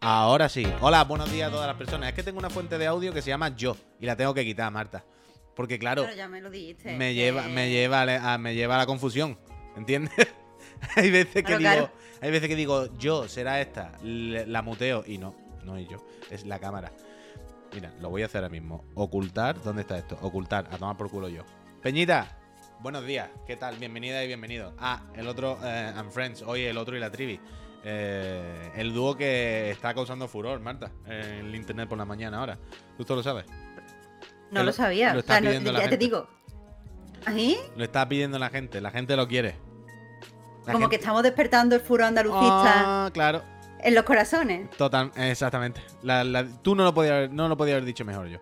Ahora sí. Hola, buenos días a todas las personas. Es que tengo una fuente de audio que se llama Yo y la tengo que quitar, Marta. Porque claro, Pero ya me lo dijiste. me lleva, me lleva a, me lleva a la confusión. ¿Entiendes? hay veces que Claro, digo, claro. hay veces que digo, yo será esta, la muteo y no, no es yo, es la cámara. Mira, lo voy a hacer ahora mismo. Ocultar, ¿dónde está esto? Ocultar, a tomar por culo yo. Peñita, buenos días, ¿qué tal? Bienvenida y bienvenido. Ah, el otro, eh, and Friends, hoy el otro y la trivi. Eh, el dúo que está causando furor, Marta, en el internet por la mañana ahora. ¿Tú esto lo sabes? No lo- lo sabía. lo o sea, está no- pidiendo la ya te gente. digo. ¿Ahí? Lo está pidiendo la gente, la gente lo quiere. La Como que estamos despertando el furo andalucista Ah, claro. en los corazones. Total, exactamente. La- la- tú no lo podías haber, no lo podía haber dicho mejor yo.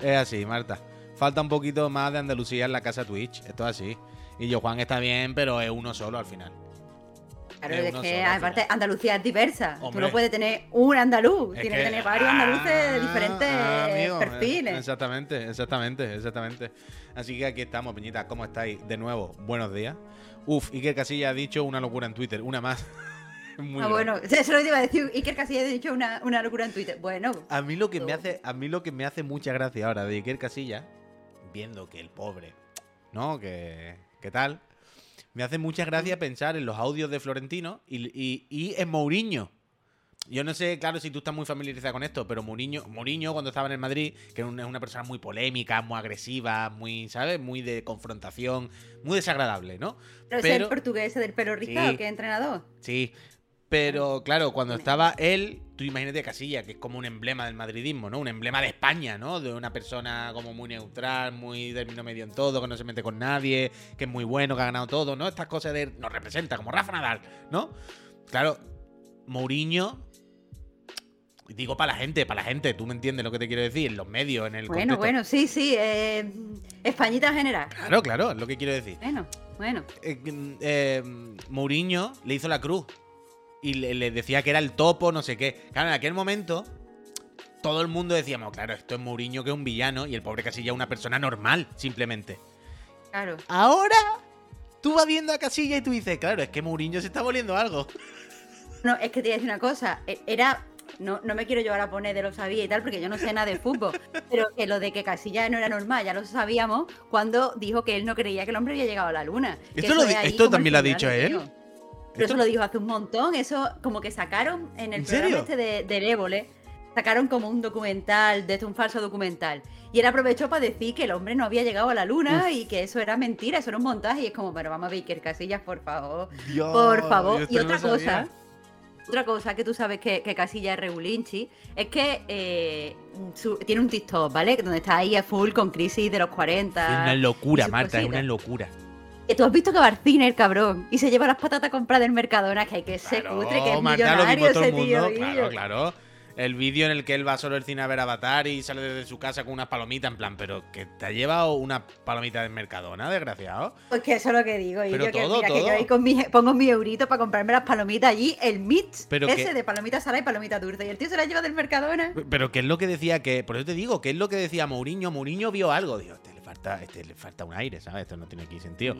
Es así, Marta. Falta un poquito más de Andalucía en la casa Twitch. Esto es así. Y yo, Juan está bien, pero es uno solo al final. Claro, Es que aparte. Andalucía es diversa. Tú no puedes tener un andaluz. Es Tienes que, tener varios Ah, andaluces de diferentes ah, amigo, perfiles. Exactamente, exactamente, exactamente. Así que aquí estamos, Peñita. ¿Cómo estáis? De nuevo, buenos días. Uf, Iker Casilla ha dicho una locura en Twitter. Una más. Muy ah, bueno, eso lo iba a decir. Iker casi ha dicho una, una locura en Twitter. Bueno, A mí lo que me hace, a mí lo que me hace mucha gracia ahora de Iker Casilla, viendo que el pobre, ¿no? Que, ¿qué tal? Me hace mucha gracia pensar en los audios de Florentino y, y- y en Mourinho. Yo no sé, claro, si tú estás muy familiarizado con esto, pero Mourinho, Mourinho cuando estaba en el Madrid, que es una, persona muy polémica, muy agresiva, muy, ¿sabes? Muy de confrontación, muy desagradable, ¿no? pero, ese es el portugués del pelo rizado, Sí. que es entrenador. Sí, pero claro, cuando estaba él, tú imagínate a Casilla, que es como un emblema del madridismo, ¿no? Un emblema de España, ¿no? De una persona como muy neutral, muy término medio en todo, que no se mete con nadie, que es muy bueno, que ha ganado todo, ¿no? Estas cosas de nos representa, como Rafa Nadal, ¿no? Claro, Mourinho. Digo para la gente, para la gente, tú me entiendes lo que te quiero decir, en los medios, en el Bueno, contexto. bueno, sí, sí. eh, Españita en general. Claro, claro, es lo que quiero decir. Bueno, bueno. eh, eh, Mourinho le hizo la cruz y le, le decía que era el topo, no sé qué. Claro, en aquel momento todo el mundo decíamos, claro, esto es Mourinho que es un villano y el pobre Casilla es una persona normal, simplemente. Claro. Ahora tú vas viendo a Casilla y tú dices, claro, es que Mourinho se está volviendo algo. No, es que te voy a decir una cosa. e- Era. No, no me quiero llevar a poner de lo sabía y tal, porque yo no sé nada de fútbol. pero que lo de que Casilla no era normal, ya lo sabíamos cuando dijo que él no creía que el hombre había llegado a la luna. Esto lo también lo ha dicho él. tío. Esto- Pero eso lo dijo hace un montón. Eso, como que sacaron en el ¿En programa este de, del Évole, sacaron como un documental, de un falso documental. Y él aprovechó para decir que el hombre no había llegado a la luna y que eso era mentira, eso era un montaje. Y es como, pero vamos a ver, Iker Casillas, por favor. Dios, Por favor. Y no otra cosa, otra cosa que tú sabes que, que Casilla es regulinchi, es que eh, su- tiene un TikTok, ¿vale? Donde está ahí a full con crisis de los 40. Es una locura, Marta, es una locura. Que tú has visto que va al cine el cabrón y se lleva las patatas compradas del Mercadona, que hay que ser Claro, cutre, que es Marta, lo millonario vimos todo ese el mundo. tío. Claro, claro. El vídeo en el que él va solo al cine a ver Avatar y sale desde su casa con unas palomitas, en plan, pero que te ha llevado una palomita del Mercadona, desgraciado. Pues que eso es lo que digo. Y Pero yo que todo, que todo. yo ahí con mi, pongo mi eurito para comprarme las palomitas allí, el mix Pero ese que- de palomitas saladas y palomitas dulces. Y el tío se las lleva del Mercadona. Pero ¿qué es lo que decía que, por eso te digo, ¿qué es lo que decía Mourinho? Mourinho vio algo, dijo, este le falta, este le falta un aire, ¿sabes? Esto no tiene aquí sentido.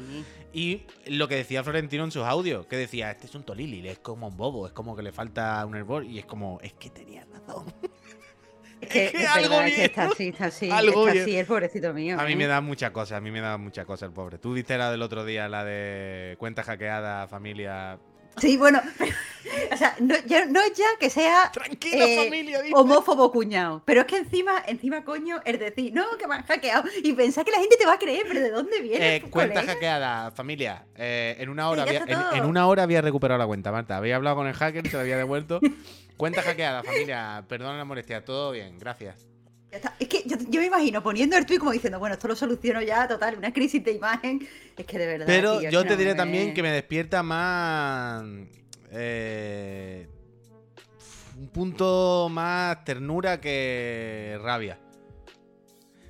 Y lo que decía Florentino en sus audios, que decía, este es un tolili, es como un bobo, es como que le falta un hervor, y es como, es que tenía razón. Es que, Es que es algo verdad, es que bien. está así, está así, Algo está así el pobrecito mío. A mí ¿eh? me da muchas cosas, a mí me da muchas cosas el pobre. Tú viste la del otro día, la de cuenta hackeada, familia... Sí, bueno, o sea, no, ya, no es ya que sea eh, familia, homófobo cuñado, pero es que encima, encima, coño, es decir, no, que me han hackeado y pensar que la gente te va a creer, pero ¿de dónde viene? Eh, tu cuenta colega? hackeada, familia. Eh, en una hora Sí, ya había, en, una hora había recuperado la cuenta, Marta. Había hablado con el hacker y se la había devuelto. cuenta hackeada, familia. Perdona la molestia, todo bien, gracias. Está. Es que yo, yo me imagino poniendo el tweet como diciendo, bueno, esto lo soluciono ya, total, una crisis de imagen. Es que de verdad. Pero tío, yo es te no diré me- también que me despierta más. eh, un punto más ternura que rabia.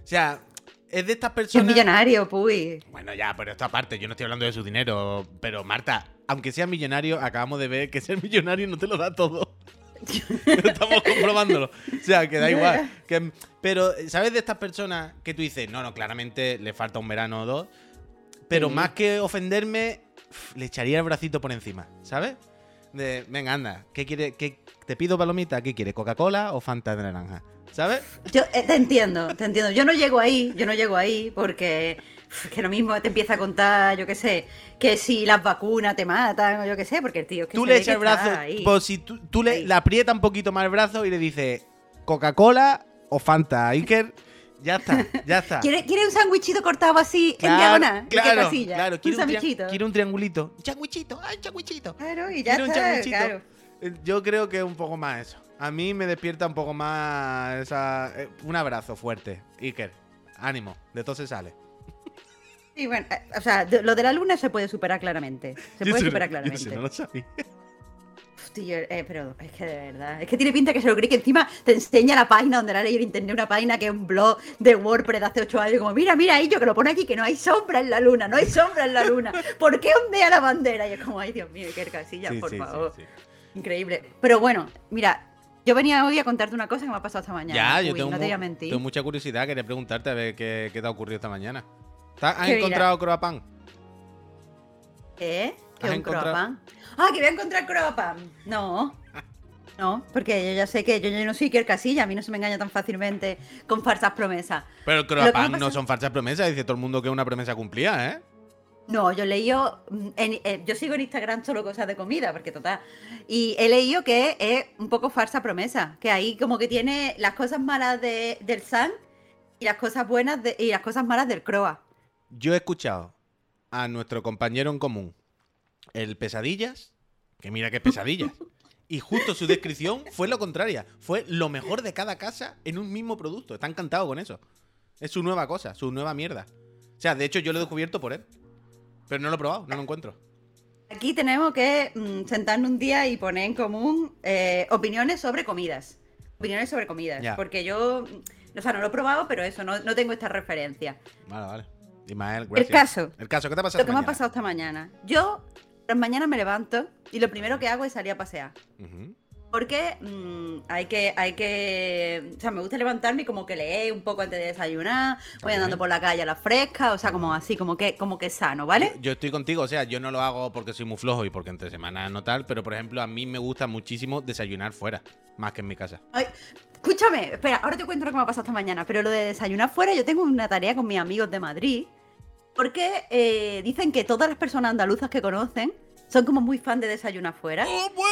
O sea, es de estas Es personas. millonario, puy. Bueno, ya, pero esto aparte, yo no estoy hablando de su dinero. Pero Marta, aunque seas millonario, acabamos de ver que ser millonario no te lo da todo. Estamos comprobándolo. O sea, que da igual. Que- pero, ¿sabes de estas personas que tú dices, no, no, claramente le falta un verano o dos? Pero Sí. más que ofenderme, le echaría el bracito por encima, ¿sabes? De, venga, anda, ¿qué quiere? Qué, te pido palomita, ¿qué quiere? ¿Coca-Cola o Fanta de naranja? ¿Sabes? Yo eh, te entiendo, te entiendo. Yo no llego ahí, yo no llego ahí porque que lo mismo te empieza a contar, yo qué sé, que si las vacunas te matan o yo qué sé, porque el tío es que Tú se le echas el brazo, pues si tú, tú le, le aprieta un poquito más el brazo y le dices Coca-Cola o Fanta, Iker, ya está, ya está. ¿Quiere, quiere un sándwichito cortado así en Claro, diagonal? ¿De qué claro, claro, un quiere un, sándwichito. quiere un triangulito. Un changuichito, ay, changuichito. Claro, y ya Quiere un está, changuichito. claro. Eh, Yo creo que es un poco más eso. A mí me despierta un poco más esa, eh, un abrazo fuerte. Iker, ánimo, de todo se sale. Sí, bueno, eh, o sea, lo de la luna se puede superar claramente. Se Yo puede eso no- superar yo claramente. no lo sabía. Eh, pero es que de verdad. Es que tiene pinta que se lo cree que encima te enseña la página donde la leí en internet, una página que es un blog de WordPress de hace 8 años. Como, mira, mira, yo que lo pone aquí, que no hay sombra en la luna, no hay sombra en la luna. ¿Por qué ondea la bandera? Y es como, ay, Dios mío, qué casilla, Sí, por sí, favor. sí. Increíble. Pero bueno, mira, yo venía hoy a contarte una cosa que me ha pasado esta mañana. Ya, yo tengo, no te voy a mu- mentir. tengo mucha curiosidad. Quería preguntarte a ver qué, qué te ha ocurrido esta mañana. ¿Te- ¿Has encontrado croapan? ¿Qué? ¿Qué ¿Has un encontrado- croapan? Ah, que voy a encontrar croapan. No. No, porque yo ya sé que yo, yo no soy Iker Casilla, a mí no se me engaña tan fácilmente con falsas promesas. Pero croapan no son falsas promesas. Dice todo el mundo que es una promesa cumplida, ¿eh? No, yo he leído, mm, eh, yo sigo en Instagram solo cosas de comida, porque total, y he leído que es un poco falsa promesa, que ahí como que tiene las cosas malas de- del San y las cosas buenas de- y las cosas malas del Croa. Yo he escuchado a nuestro compañero en común, el Pesadillas, que mira qué pesadillas. Y justo su descripción fue lo contraria. Fue lo mejor de cada casa en un mismo producto. Está encantado con eso. Es su nueva cosa, su nueva mierda. O sea, de hecho yo lo he descubierto por él. Pero no lo he probado, no lo encuentro. Aquí tenemos que mm, sentarnos un día y poner en común eh, opiniones sobre comidas. Opiniones sobre comidas. Ya. Porque yo, o sea, no lo he probado, pero eso, no, no tengo esta referencia. Vale, vale. Ismael, gracias. caso. El caso, ¿qué te ha pasado Lo que me ha pasado esta mañana. Yo, las mañanas me levanto y lo primero que hago es salir a pasear. mañana? Porque mm, hay que, hay que. O sea, me gusta levantarme y como que leer un poco antes de desayunar. Voy andando por la calle a la fresca, o sea, como así, como que, como que sano, ¿vale? Yo, yo estoy contigo, o sea, yo no lo hago porque soy muy flojo y porque entre semanas no tal, pero por ejemplo, a mí me gusta muchísimo desayunar fuera, más que en mi casa. Ay, escúchame, espera, ahora te cuento lo que me ha pasado esta mañana, pero lo de desayunar fuera, yo tengo una tarea con mis amigos de Madrid, porque eh, dicen que todas las personas andaluzas que conocen son como muy fan de desayunar fuera.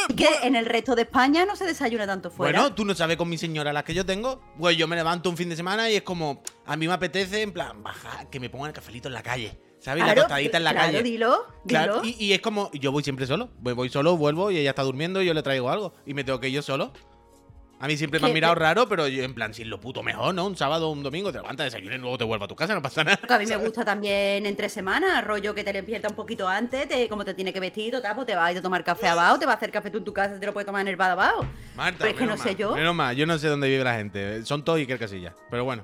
Y que en el resto de España no se desayuna tanto fuera. Bueno, tú no sabes con mi señora las que yo tengo. Pues yo me levanto un fin de semana y es como, a mí me apetece, en plan, baja, que me pongan el cafelito en la calle. ¿Sabes? la Claro, tostadita en la claro, calle. Dilo, Claro, dilo. y, y es como, yo voy siempre solo. Voy, voy solo, vuelvo y ella está durmiendo y yo le traigo algo. Y me tengo que ir yo solo. A mí siempre me han mirado raro, pero yo en plan, si es lo puto mejor, ¿no? Un sábado o un domingo te levantas, desayunas y luego te vuelves a tu casa, no pasa nada. Porque a mí me gusta también entre semanas, rollo que te despierta un poquito antes, te, como te tiene que vestir, tal, pues te vas a ir a tomar café abajo, te vas a hacer café tú en tu casa, te lo puedes tomar en el bar abajo. Marta, Pero es que no sé yo. Menos mal, yo no sé dónde vive la gente. Son todos Iker Casillas. Pero bueno.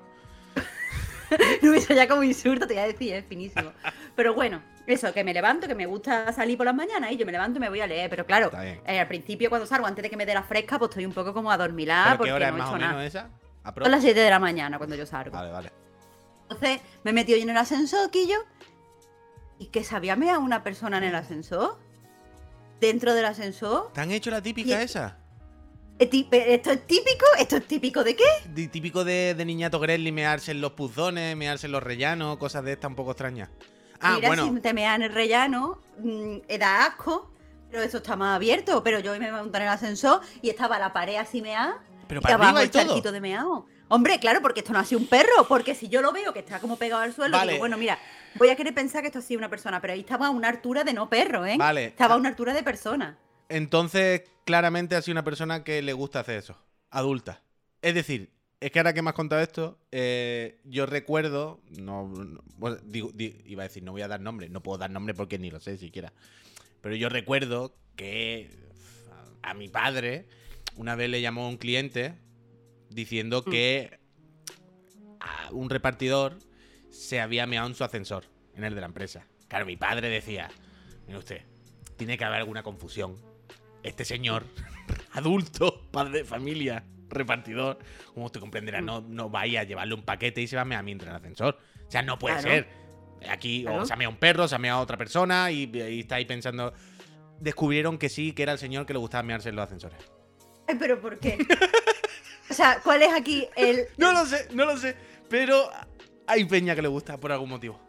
No, eso ya como insulto te iba a decir, es finísimo. Pero bueno, eso, que me levanto, que me gusta salir por las mañanas y yo me levanto y me voy a leer. Pero claro, eh, al principio cuando salgo, antes de que me dé la fresca, pues estoy un poco como adormilada ¿Pero porque qué hora no es he más o hecho menos nada. esa? Son las 7 de la mañana cuando yo salgo. Vale, vale. Entonces me he metido yo en el ascensor, Quillo, y que se había meado una persona en el ascensor. Dentro del ascensor. ¿Te han hecho la típica Y- esa? ¿Esto es típico? ¿Esto es típico de qué? Típico de, de niñato Gremlin, mearse en los puzones, mearse en los rellanos, cosas de estas un poco extrañas. Ah, Mira, bueno. si te meas en el rellano, mm, da asco, pero eso está más abierto. Pero yo me monté en el ascensor y estaba la pared así meada. Pero y para abajo y el todo. charquito de meado. Hombre, claro, porque esto no ha sido un perro. Porque si yo lo veo que está como pegado al suelo, Vale. digo, bueno, mira, voy a querer pensar que esto ha sido una persona. Pero ahí estaba a una altura de no perro, ¿eh? Vale. Estaba a una altura de persona. Entonces, claramente ha sido una persona que le gusta hacer eso. Adulta. Es decir, es que ahora que me has contado esto, eh, yo recuerdo. No, digo- iba a decir, no voy a dar nombre. No puedo dar nombre porque ni lo sé siquiera. Pero yo recuerdo que a, mi padre una vez le llamó un cliente diciendo que a un repartidor se había meado en su ascensor, en el de la empresa. Claro, mi padre decía, mire usted, tiene que haber alguna confusión. Este señor, adulto, padre de familia, repartidor, como usted comprenderá, no, no vaya a llevarle un paquete y se va a mear mientras en el ascensor. O sea, no puede Claro. ser. Aquí o se ha meado un perro, se ha meado otra persona y, y está ahí pensando... descubrieron que sí, que era el señor que le gustaba mearse en los ascensores. Ay, pero ¿por qué? o sea, ¿cuál es aquí el. No lo sé, no lo sé. Pero hay peña que le gusta por algún motivo.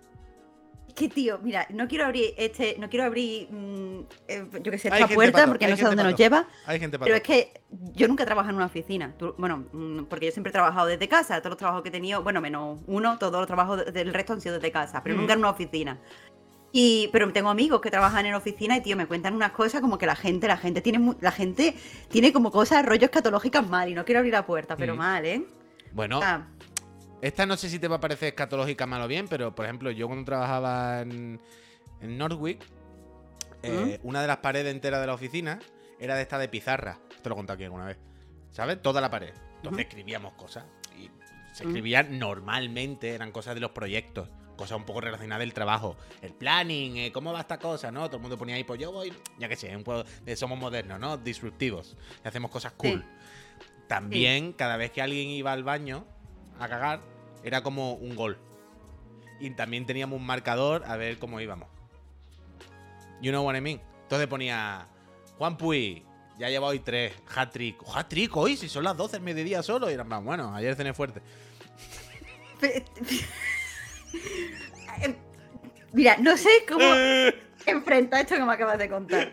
Que tío, mira, no quiero abrir este, no quiero abrir, mm, eh, yo que sé, esta puerta pato, porque no sé dónde nos pato. lleva. Hay gente para Pero es que yo nunca he trabajado en una oficina. Tú- bueno, mm, porque yo siempre he trabajado desde casa. Todos los trabajos que he tenido, bueno, menos uno, todos los trabajos de- del resto han sido desde casa, pero Mm. nunca en una oficina. Y, pero tengo amigos que trabajan en oficina y tío, me cuentan unas cosas como que la gente, la gente tiene la gente tiene como cosas, rollos escatológicas mal, y no quiero abrir la puerta, pero Mm. mal, ¿eh? Bueno, Ah, esta no sé si te va a parecer escatológica mal o bien, pero por ejemplo, yo cuando trabajaba en, en Northwick, eh, una de las paredes enteras de la oficina era de esta de pizarra. Te lo he contado aquí alguna vez. ¿Sabes? Toda la pared. Entonces escribíamos cosas. Y se escribían normalmente, eran cosas de los proyectos. Cosas un poco relacionadas del trabajo. El planning, eh, cómo va esta cosa, ¿no? Todo el mundo ponía ahí, pues yo voy, ya que sé, un poco de somos modernos, ¿no? Disruptivos. Y hacemos cosas cool. Sí. También, cada vez que alguien iba al baño a cagar, era como un gol. Y también teníamos un marcador a ver cómo íbamos. You know what I mean? Entonces ponía Juan Puy, ya lleva hoy tres, hat-trick. ¿Hat-trick hoy? Si son las 12 del mediodía solo. Y era más, bueno, ayer cené fuerte. Mira, no sé cómo enfrentar esto que me acabas de contar.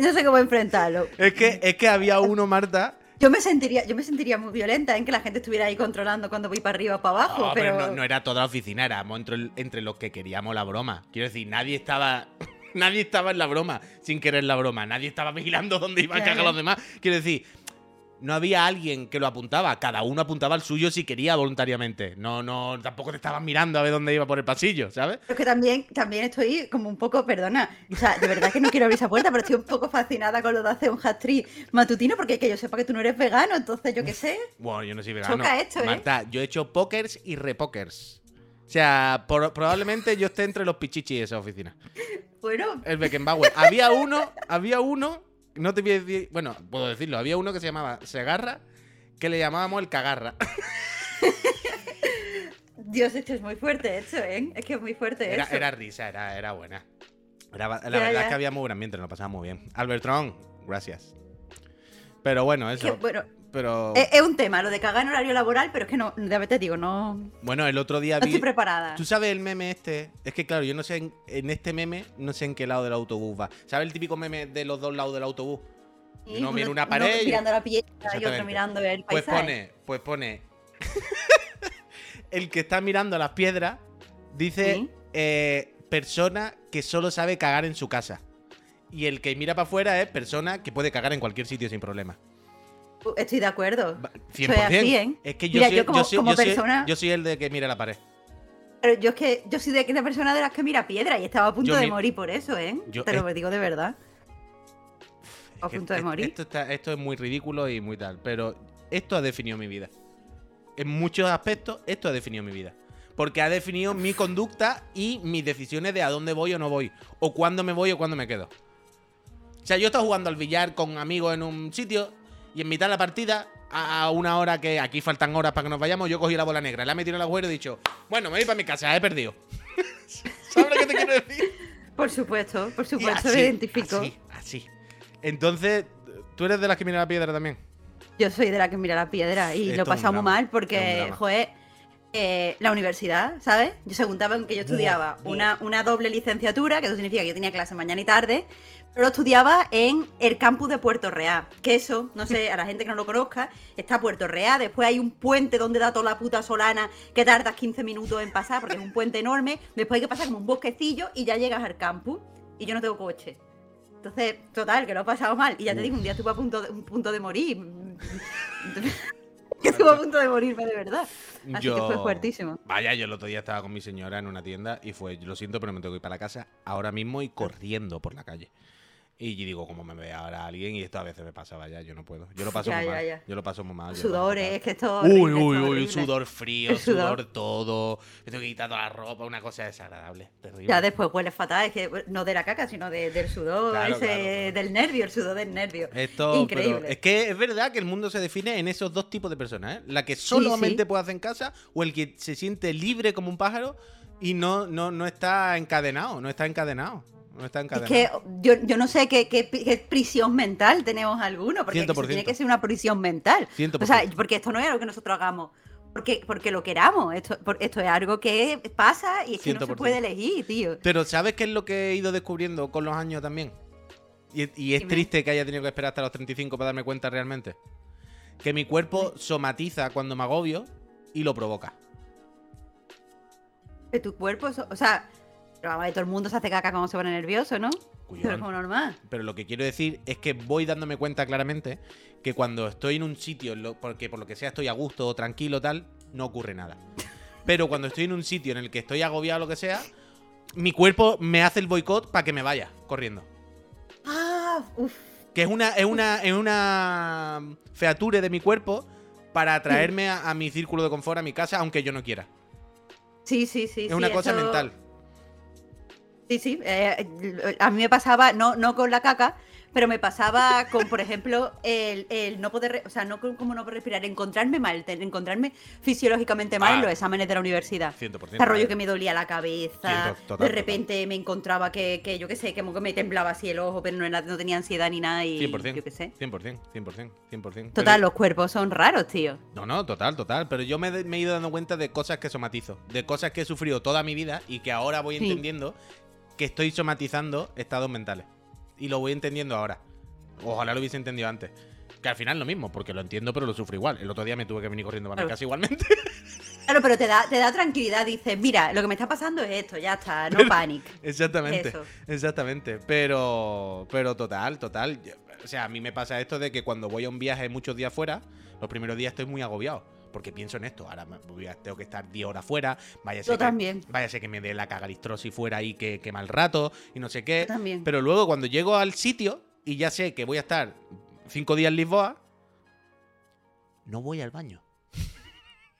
No sé cómo enfrentarlo. Es que, es que había uno, Marta. Yo me sentiría, yo me sentiría muy violenta en que la gente estuviera ahí controlando cuando voy para arriba o para abajo, No, pero, pero no, no era toda la oficina, éramos entre, entre los que queríamos la broma. Quiero decir, nadie estaba. Nadie estaba en la broma sin querer la broma. Nadie estaba vigilando dónde iban a cagar los demás. Quiero decir, no había alguien que lo apuntaba. Cada uno apuntaba al suyo si quería voluntariamente. No, no, tampoco te estaban mirando a ver dónde iba por el pasillo, ¿sabes? Pero es que también, también estoy como un poco, perdona, o sea, de verdad que no quiero abrir esa puerta, pero estoy un poco fascinada con lo de hacer un hat matutino, porque que yo sepa que tú no eres vegano, entonces yo qué sé. Bueno, yo no soy vegano. Choca esto, ¿eh? Marta, yo he hecho pokers y repokers. O sea, por- probablemente yo esté entre los pichichis de esa oficina. Bueno, El Beckenbauer. había uno, había uno, no te voy a decir, bueno, puedo decirlo, había uno que se llamaba Segarra, que le llamábamos el Cagarra. Dios, esto es muy fuerte esto, ¿eh? Es que es muy fuerte Era, eso. era risa, era, era buena. Era la Ya, verdad ya. es que había muy buen ambiente, nos lo pasamos muy bien. Albertrón, gracias. Pero bueno, que, eso. bueno, Pero es, es un tema, lo de cagar en horario laboral, pero es que no, de te digo, no, no bueno, el otro día vi. estoy preparada. ¿Tú sabes el meme este? Es que claro, yo no sé en, en este meme, no sé en qué lado del autobús va. ¿Sabes el típico meme de los dos lados del autobús? Sí, uno mira uno- una uno pared y- mirando la piedra y otro mirando el Pues paisaje. pone, pues pone. el que está mirando las piedras dice Sí. eh, persona que solo sabe cagar en su casa. Y el que mira para afuera es persona que puede cagar en cualquier sitio sin problema. Uh, Estoy de acuerdo. Soy 100%. así, ¿eh? Es que yo, Mira, soy, yo como- soy- como yo soy- persona- yo soy el de que mira la pared. Pero yo es que yo soy de aquella persona de las que mira piedra y estaba a punto Yo de mi- morir por eso, ¿eh? yo- Te lo digo de verdad. A punto de morir. Esto, está- esto es muy ridículo y muy tal. Pero esto ha definido mi vida. En muchos aspectos, esto ha definido mi vida. Porque ha definido mi conducta y mis decisiones de a dónde voy o no voy. O cuándo me voy o cuándo me quedo. O sea, yo estaba jugando al billar con amigos en un sitio y en mitad de la partida, a una hora que aquí faltan horas para que nos vayamos, yo cogí la bola negra, la he metido en el agujero y he dicho, bueno, me voy para mi casa, he perdido. ¿Sabes lo que te quiero decir? Por supuesto, por supuesto, así, me identifico. Así, así. Entonces, ¿tú eres de las que mira la piedra también? Yo soy de la que mira la piedra y Esto lo pasado muy mal porque, joder, eh, la universidad, ¿sabes? Yo segundaba en que yo estudiaba buah. Una, una doble licenciatura, que eso significa que yo tenía clase mañana y tarde, pero lo estudiaba en el campus de Puerto Real. Que eso, no sé, a la gente que no lo conozca, está Puerto Real, después hay un puente donde da toda la puta solana que tardas 15 minutos en pasar, porque es un puente enorme, después hay que pasar como un bosquecillo y ya llegas al campus. Y yo no tengo coche. Entonces, total, que lo he pasado mal. Y ya te digo, un día estuve a punto de, un punto de morir. que estuve a punto de morirme de verdad. Así que fue fuertísimo. Vaya, yo el otro día estaba con mi señora en una tienda y fue, lo siento, pero me tengo que ir para la casa ahora mismo y corriendo por la calle. Y yo digo, como me ve ahora alguien, y esto a veces me pasa, vaya, yo no puedo. Yo lo paso Ya, muy ya, mal. ya. Yo lo paso muy mal. Sudores, mal. es que esto. Uy, uy, uy, sudor frío, sudor. sudor todo. Me tengo que quitar toda la ropa, una cosa desagradable. Terrible. Ya después huele fatal, es que no de la caca, sino de- del sudor, Claro, ese, claro, claro. del nervio, el sudor del nervio. Esto, Increíble. pero es que es verdad que el mundo se define en esos dos tipos de personas, ¿eh? La que solamente sí. puede hacer en casa o el que se siente libre como un pájaro y no, no, no está encadenado, no está encadenado. No está Es encadenado. que yo, yo no sé qué, qué- qué prisión mental tenemos alguno, porque eso 100%. tiene que ser una prisión mental. 100%. O sea, porque esto no es algo que nosotros hagamos porque, porque lo queramos. Esto, por- esto es algo que pasa y es que no se 100%. puede elegir, tío. Pero ¿sabes qué es lo que he ido descubriendo con los años también? Y, y es triste que haya tenido que esperar hasta los 35 para darme cuenta realmente. Que mi cuerpo somatiza cuando me agobio y lo provoca. Que tu cuerpo, o sea, pero vamos todo el mundo se hace caca cuando se pone nervioso, ¿no? Cuyón. Pero es como normal. Pero lo que quiero decir es que voy dándome cuenta claramente que cuando estoy en un sitio, porque por lo que sea estoy a gusto o tranquilo tal, no ocurre nada. Pero cuando estoy en un sitio en el que estoy agobiado o lo que sea, mi cuerpo me hace el boicot para que me vaya corriendo. Ah, uff. Que es una, es una, es una feature de mi cuerpo para atraerme a, a mi círculo de confort, a mi casa, aunque yo no quiera. Sí, sí, sí. es sí, una cosa eso- mental. Sí, sí. eh, a mí me pasaba, no, no con la caca, pero me pasaba con, por ejemplo, el, el no poder, o sea, no como no poder respirar, encontrarme mal, encontrarme fisiológicamente mal Ah. en los exámenes de la universidad. 100%. Ese rollo que me dolía la cabeza, total, de total. repente me encontraba que, que yo qué sé, que me temblaba así el ojo, pero no, era- no tenía ansiedad ni nada y 100%. yo qué sé. 100%, 100%, 100%. Total, Pero- los cuerpos son raros, tío. No, no, total, total. Pero yo me, he ido dando cuenta de cosas que somatizo. De cosas que he sufrido toda mi vida y que ahora voy Sí. entendiendo que estoy somatizando estados mentales. Y lo voy entendiendo ahora. Ojalá lo hubiese entendido antes. Que al final lo mismo, porque lo entiendo, pero lo sufro igual. El otro día me tuve que venir corriendo para mi casa igualmente. Claro, pero te da, te da tranquilidad, dices, mira, lo que me está pasando es esto, ya está, no panic. Exactamente. Eso. Exactamente. Pero. Pero total, total. O sea, a mí me pasa esto de que cuando voy a un viaje muchos días fuera, los primeros días estoy muy agobiado. Porque pienso en esto. Ahora voy a- tengo que estar 10 horas fuera. Vaya Yo que, también. Váyase que me dé la cagalistrosis fuera ahí que, que mal rato y no sé qué. Yo también. Pero luego cuando llego al sitio y ya sé que voy a estar 5 días en Lisboa, no voy al baño.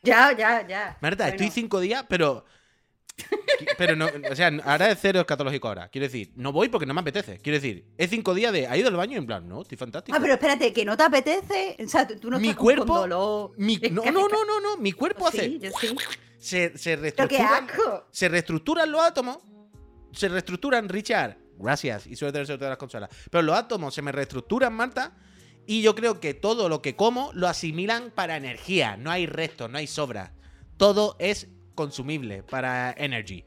Ya, ya, ya. Marta, Bueno, estoy cinco días, pero. Pero no, o sea, ahora es cero escatológico ahora. Quiero decir, no voy porque no me apetece. Quiero decir, es cinco días de. ¿Ha ido al baño? En plan, no, estoy fantástico. Ah, pero espérate, que no te apetece. O sea, tú, no mi estás cuerpo. con dolor. mi- no, no, no, no, no. Mi cuerpo Sí, hace. yo sí. Se, se reestructuran. Se reestructuran los átomos. Se reestructuran, Richard. Gracias. Y suele tener suerte de las consolas. Pero los átomos se me reestructuran, Marta. Y yo creo que todo lo que como lo asimilan para energía. No hay restos, no hay sobra. Todo es consumible para energy.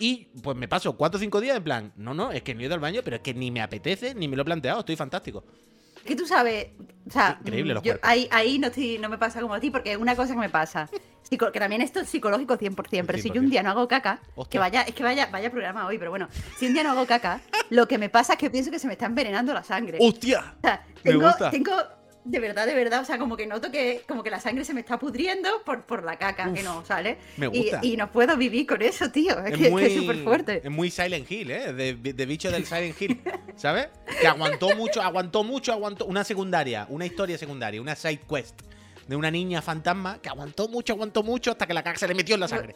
Y pues me paso cuatro o cinco días en plan, no, no, es que no he ido al baño, pero es que ni me apetece, ni me lo he planteado, estoy fantástico. Que tú sabes, o sea, Increíble los yo ahí, ahí no, estoy, no me pasa como a ti, porque una cosa que me pasa. Psico- que también esto es psicológico 100%, pero si yo un 100%. día no hago caca, que vaya, es que vaya, vaya programa hoy, pero bueno, si un día no hago caca, lo que me pasa es que pienso que se me está envenenando la sangre. ¡Hostia! O sea, Me tengo, gusta. tengo, de verdad, de verdad, o sea, como que noto que como que la sangre se me está pudriendo por, por la caca, que no sale. me gusta. Y, no puedo vivir con eso, tío. Es, que, es que es súper fuerte. Es muy Silent Hill, ¿eh? De, de bicho del Silent Hill, ¿sabes? Que aguantó mucho, aguantó mucho, aguantó. Una secundaria, una historia secundaria, una side quest de una niña fantasma que aguantó mucho, aguantó mucho hasta que la caca se le metió en la sangre.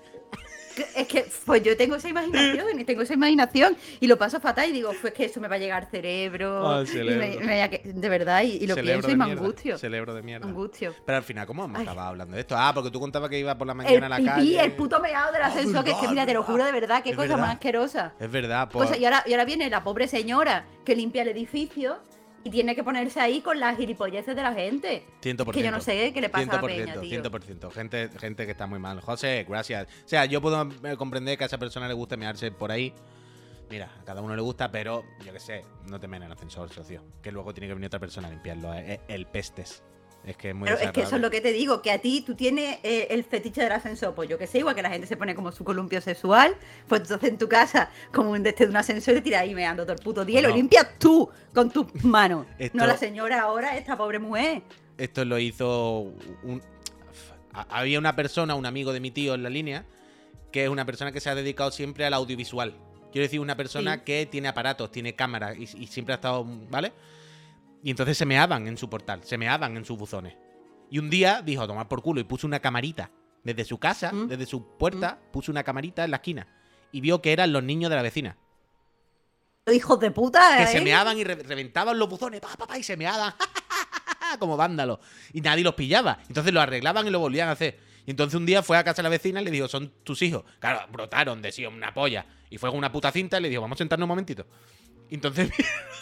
Es que, pues yo tengo esa imaginación y tengo esa imaginación y lo paso fatal y digo, pues que eso me va a llegar al cerebro. Ah, y cerebro. me- me- de verdad, y, y lo Cerebro pienso y me mierda, angustio. Cerebro de mierda. Angustio. Pero al final, ¿cómo hemos Ay. acabado hablando de esto? Ah, porque tú contabas que iba por la mañana a la pipí, calle. el puto meado del ascensor, que es que mira, te lo juro de verdad, qué Es cosa verdad. más asquerosa. Es verdad, pues. Pues, y, ahora, y ahora viene la pobre señora que limpia el edificio y tiene que ponerse ahí con las gilipolleces de la gente. 100%. Que yo no sé qué le pasa a la 100%, peña, tío. 100%. Gente, gente que está muy mal. José, gracias. O sea, yo puedo eh, comprender que a esa persona le guste mearse por ahí. Mira, a cada uno le gusta, pero yo qué sé, no te en el ascensor, socio. Que luego tiene que venir otra persona a limpiarlo. eh, El pestes. Es que es muy Pero es que eso es lo que te digo, que a ti tú tienes eh, el fetiche del ascensor, pues yo que sé, igual que la gente se pone como su columpio sexual, pues entonces en tu casa, como un desde un ascensor, te tiras ahí meando todo el puto día y lo Bueno. limpias tú con tus manos. Esto- No la señora ahora, esta pobre mujer. Esto lo hizo un... Había una persona, un amigo de mi tío en la línea, que es una persona que se ha dedicado siempre al audiovisual. Quiero decir, una persona Sí. que tiene aparatos, tiene cámaras y, y siempre ha estado, ¿vale? Y entonces se meaban en su portal, se meaban en sus buzones. Y un día dijo, tomar por culo, y puso una camarita. Desde su casa, Mm. desde su puerta, puso una camarita en la esquina. Y vio que eran los niños de la vecina. Hijos de puta. Que ¿eh? se meaban y re- reventaban los buzones, pa, pa, pa, y se meaban, como vándalos. Y nadie los pillaba. Entonces lo arreglaban y lo volvían a hacer. Y entonces un día fue a casa de la vecina y le dijo, son tus hijos. Claro, brotaron de sí una polla. Y fue con una puta cinta y le dijo, vamos a sentarnos un momentito. Entonces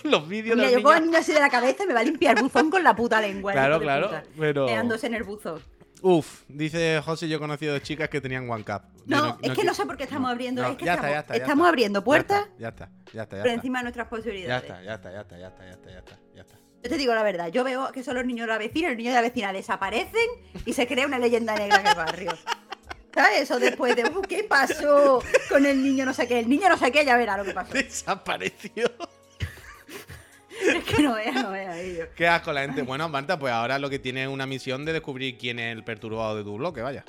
los vídeos Mira, de yo pongo niños- niño así de la cabeza y me va a limpiar el buzón con la puta lengua. Claro, claro, pero- Meándose en el buzón. Uf, dice José, yo he conocido dos chicas que tenían one cup. No, es que no sé por qué estamos abriendo. No, es que ya está, ya está, ya estamos está. abriendo Ya puertas está, Ya está, ya está, ya por está. encima de nuestras Ya posibilidades. está, ya está, ya está, ya está, ya está, ya está, ya está. Yo te digo la verdad, yo veo que son los niños de la vecina, los niños de la vecina desaparecen y se crea una leyenda negra en el barrio. ¿Sabes? Eso después de, "Uh, ¿qué pasó con el niño no sé qué? El niño no sé qué, ya verá lo que pasó. Desapareció. Es que no vea, no vea ellos. Qué asco la gente. Bueno, Marta, pues ahora lo que tiene es una misión de descubrir quién es el perturbado de tu bloque, vaya.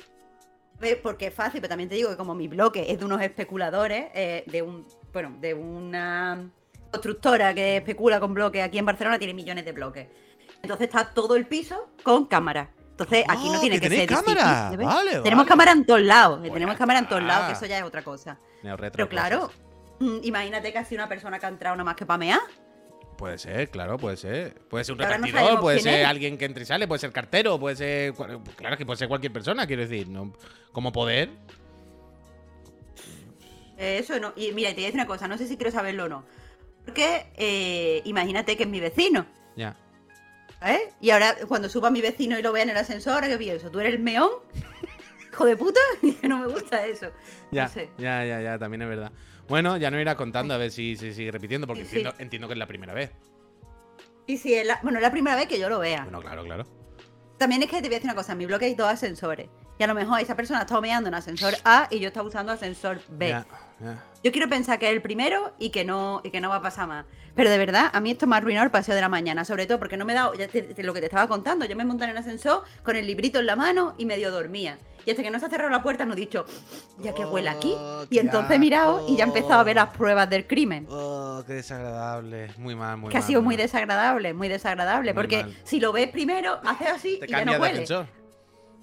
Porque es fácil, pero también te digo que como mi bloque es de unos especuladores, eh, de un, bueno, de una constructora que especula con bloques aquí en Barcelona, tiene millones de bloques. Entonces está todo el piso con cámara. Entonces aquí Ah, no tiene que que, ser cámara. Tenemos vale. cámara en todos lados, eh, tenemos cámara en todos lados, que eso ya es otra cosa. Pero claro, mm, imagínate que ha sido una persona que ha entrado nada más que pamear. Puede ser, claro, puede ser. Puede ser un Ahora repartidor, puede ser es. alguien que entra y sale, puede ser cartero, puede ser. Claro que puede ser cualquier persona, quiero decir. ¿no? Como poder. Eso no. Y mira, te voy a decir una cosa, no sé si quiero saberlo o no. Porque eh, imagínate que es mi vecino. Ya. ¿Sabes? Y ahora cuando suba mi vecino y lo vea en el ascensor, ¿qué pienso? ¿Tú eres el meón? Hijo de puta, que no me gusta eso. Ya, No sé. ya, ya, ya, también es verdad. Bueno, ya no irás contando a ver si se sigue repitiendo, porque Sí, sí. entiendo, entiendo que es la primera vez. Y si es la, bueno, es la primera vez que yo lo vea. Bueno, claro, claro. También es que te voy a decir una cosa, en mi bloque hay dos ascensores. Y a lo mejor esa persona está meando en ascensor A y yo estaba usando ascensor B. Ya, ya. Yo quiero pensar que es el primero y que no y que no va a pasar más. Pero de verdad, a mí esto me ha arruinado el paseo de la mañana, sobre todo porque no me he dado, ya te- te- lo que te estaba contando, yo me monté en el ascensor con el librito en la mano y medio dormía. Y hasta que no se ha cerrado la puerta no he dicho, ya que huele aquí. Oh, Y entonces he mirado y ya he empezado a ver las pruebas del crimen. Oh, qué desagradable. Muy mal, muy que ha mal, sido muy mal. desagradable, muy desagradable. Muy porque mal. si lo ves primero, haces así Te y ya no huele.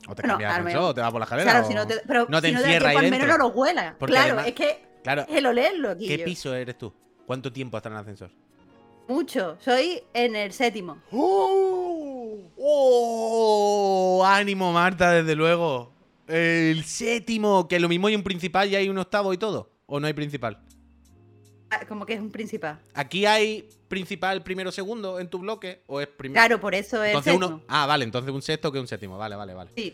O te Bueno, cambias de ascensor, o te vas por la escalera. Claro, o si no te, pero no te si no te tiempo, ahí al menos no lo huela. Porque claro, además- es que Claro. es el olerlo aquí. ¿Qué piso eres tú? ¿Cuánto tiempo estás en el ascensor? Mucho. Soy en el séptimo. ¡Oh! ¡Oh! ¡Ánimo, Marta, desde luego! El séptimo, que lo mismo hay un principal y hay un octavo y todo. ¿O no hay principal? Ah, Como que es un principal. ¿Aquí hay principal primero segundo en tu bloque? ¿O es primero? Claro, por eso es Entonces séptimo. uno. Ah, vale, entonces un sexto que un séptimo. Vale, vale, vale. Sí.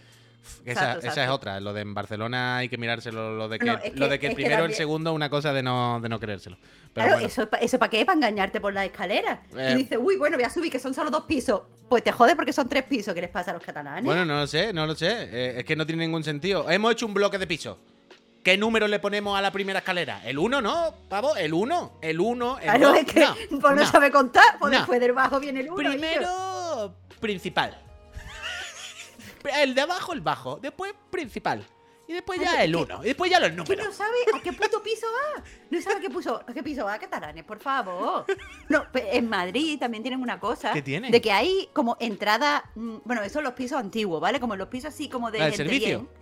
Esa, Exacto, esa es otra. Lo de en Barcelona hay que mirárselo. Lo de que, No, es lo que- de que el que primero o el segundo, una cosa de no, de no creérselo. Pero claro, bueno. eso, eso para qué? Para engañarte por las escaleras. Eh. Y dices, uy, bueno, voy a subir, que son solo dos pisos. Pues te jode porque son tres pisos. ¿Qué les pasa a los catalanes? Bueno, no lo sé, no lo sé. Eh, es que no tiene ningún sentido. Hemos hecho un bloque de pisos. ¿Qué número le ponemos a la primera escalera? ¿El 1, no, pavo? ¿El 1? ¿El 1? ¿El claro, dos? es que No, no, no. sabe contar. Pues No. después del bajo viene el uno. y yo- Primero, principal. El de abajo, el bajo. Después, principal. Y después ya el 1. Y después ya los números. no sabe a qué puto piso va. No sabe a qué, puso, a qué piso va, catalanes, por favor. No, en Madrid también tienen una cosa. ¿Qué tienen? De que hay como entrada. mm, Bueno, eso son los pisos antiguos, ¿vale? Como los pisos así como de. ¿La del gente servicio? bien.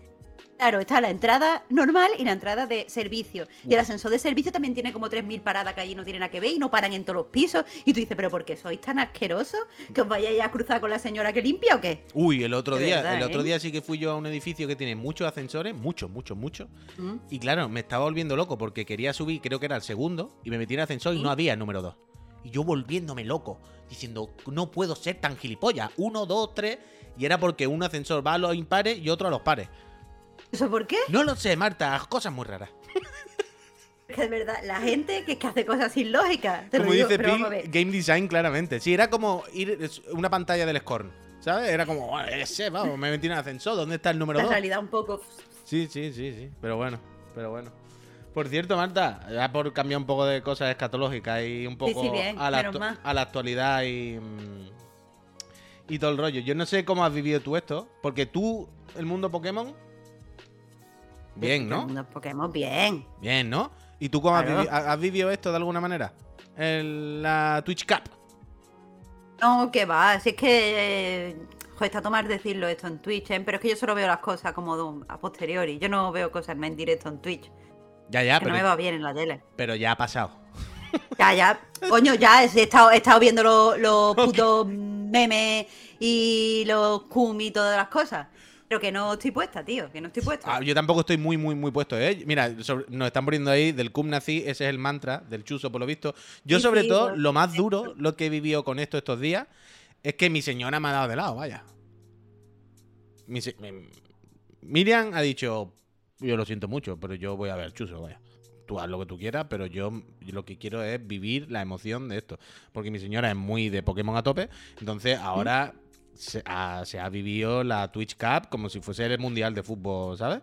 Claro, está la entrada normal y la entrada de servicio. Y el ascensor de servicio también tiene como 3.000 paradas que allí no tienen nada que ver y no paran en todos los pisos. Y tú dices, ¿pero por qué sois tan asquerosos? ¿Que os vayáis a cruzar con la señora que limpia o qué? Uy, el otro De día, verdad, el otro ¿eh? día sí que fui yo a un edificio que tiene muchos ascensores, muchos, muchos, muchos. ¿Mm? Y claro, me estaba volviendo loco porque quería subir, creo que era el segundo, y me metí en el ascensor y no había el número 2. Y yo volviéndome loco, diciendo, no puedo ser tan gilipollas. Uno, dos, tres. Y era porque un ascensor va a los impares y otro a los pares. ¿Eso por qué? No lo sé, Marta, cosas muy raras. Es que de verdad, la gente que, que hace cosas sin lógica. Te lo como digo, dice ver. game design claramente. Sí, era como ir una pantalla del Scorn. ¿Sabes? Era como, "Bueno, ese, vamos, me metí en el ascensor, ¿dónde está el número La 2? realidad un poco. Sí, sí, sí, sí. Pero bueno, pero bueno. Por cierto, Marta, ya por cambiar un poco de cosas escatológicas y un poco sí, bien, a, la a la actualidad y, y todo el rollo. Yo no sé cómo has vivido tú esto, porque tú, el mundo Pokémon, bien, ¿no? Pokémon, bien. Bien, ¿no? ¿Y tú cómo has, vivi- has vivido esto de alguna manera? En la Twitch Cup. No, que va, si es que. eh, joder, está a tomar decirlo esto en Twitch, ¿eh? pero es que yo solo veo las cosas como a posteriori. Yo no veo cosas en directo en Twitch. Ya, ya, que no me pero, va bien en la tele. pero ya ha pasado. Ya, ya. Coño, ya he estado, he estado viendo los, los putos memes y los Kumi y todas las cosas. Pero que no estoy puesta, tío, que no estoy puesta. Ah, yo tampoco estoy muy, muy, muy puesto, ¿eh? Mira, sobre- nos están poniendo ahí del cum nazi, ese es el mantra del chuso, por lo visto. Yo, Sí, sobre sí, todo, lo- más duro, lo que he vivido con esto estos días, es que mi señora me ha dado de lado, vaya. Mi se- mi- Miriam ha dicho, yo lo siento mucho, pero yo voy a ver chuso, vaya. Tú haz lo que tú quieras, pero yo, yo lo que quiero es vivir la emoción de esto. Porque mi señora es muy de Pokémon a tope, entonces ahora se, ha, se ha vivido la Twitch Cup como si fuese el Mundial de Fútbol, ¿sabes?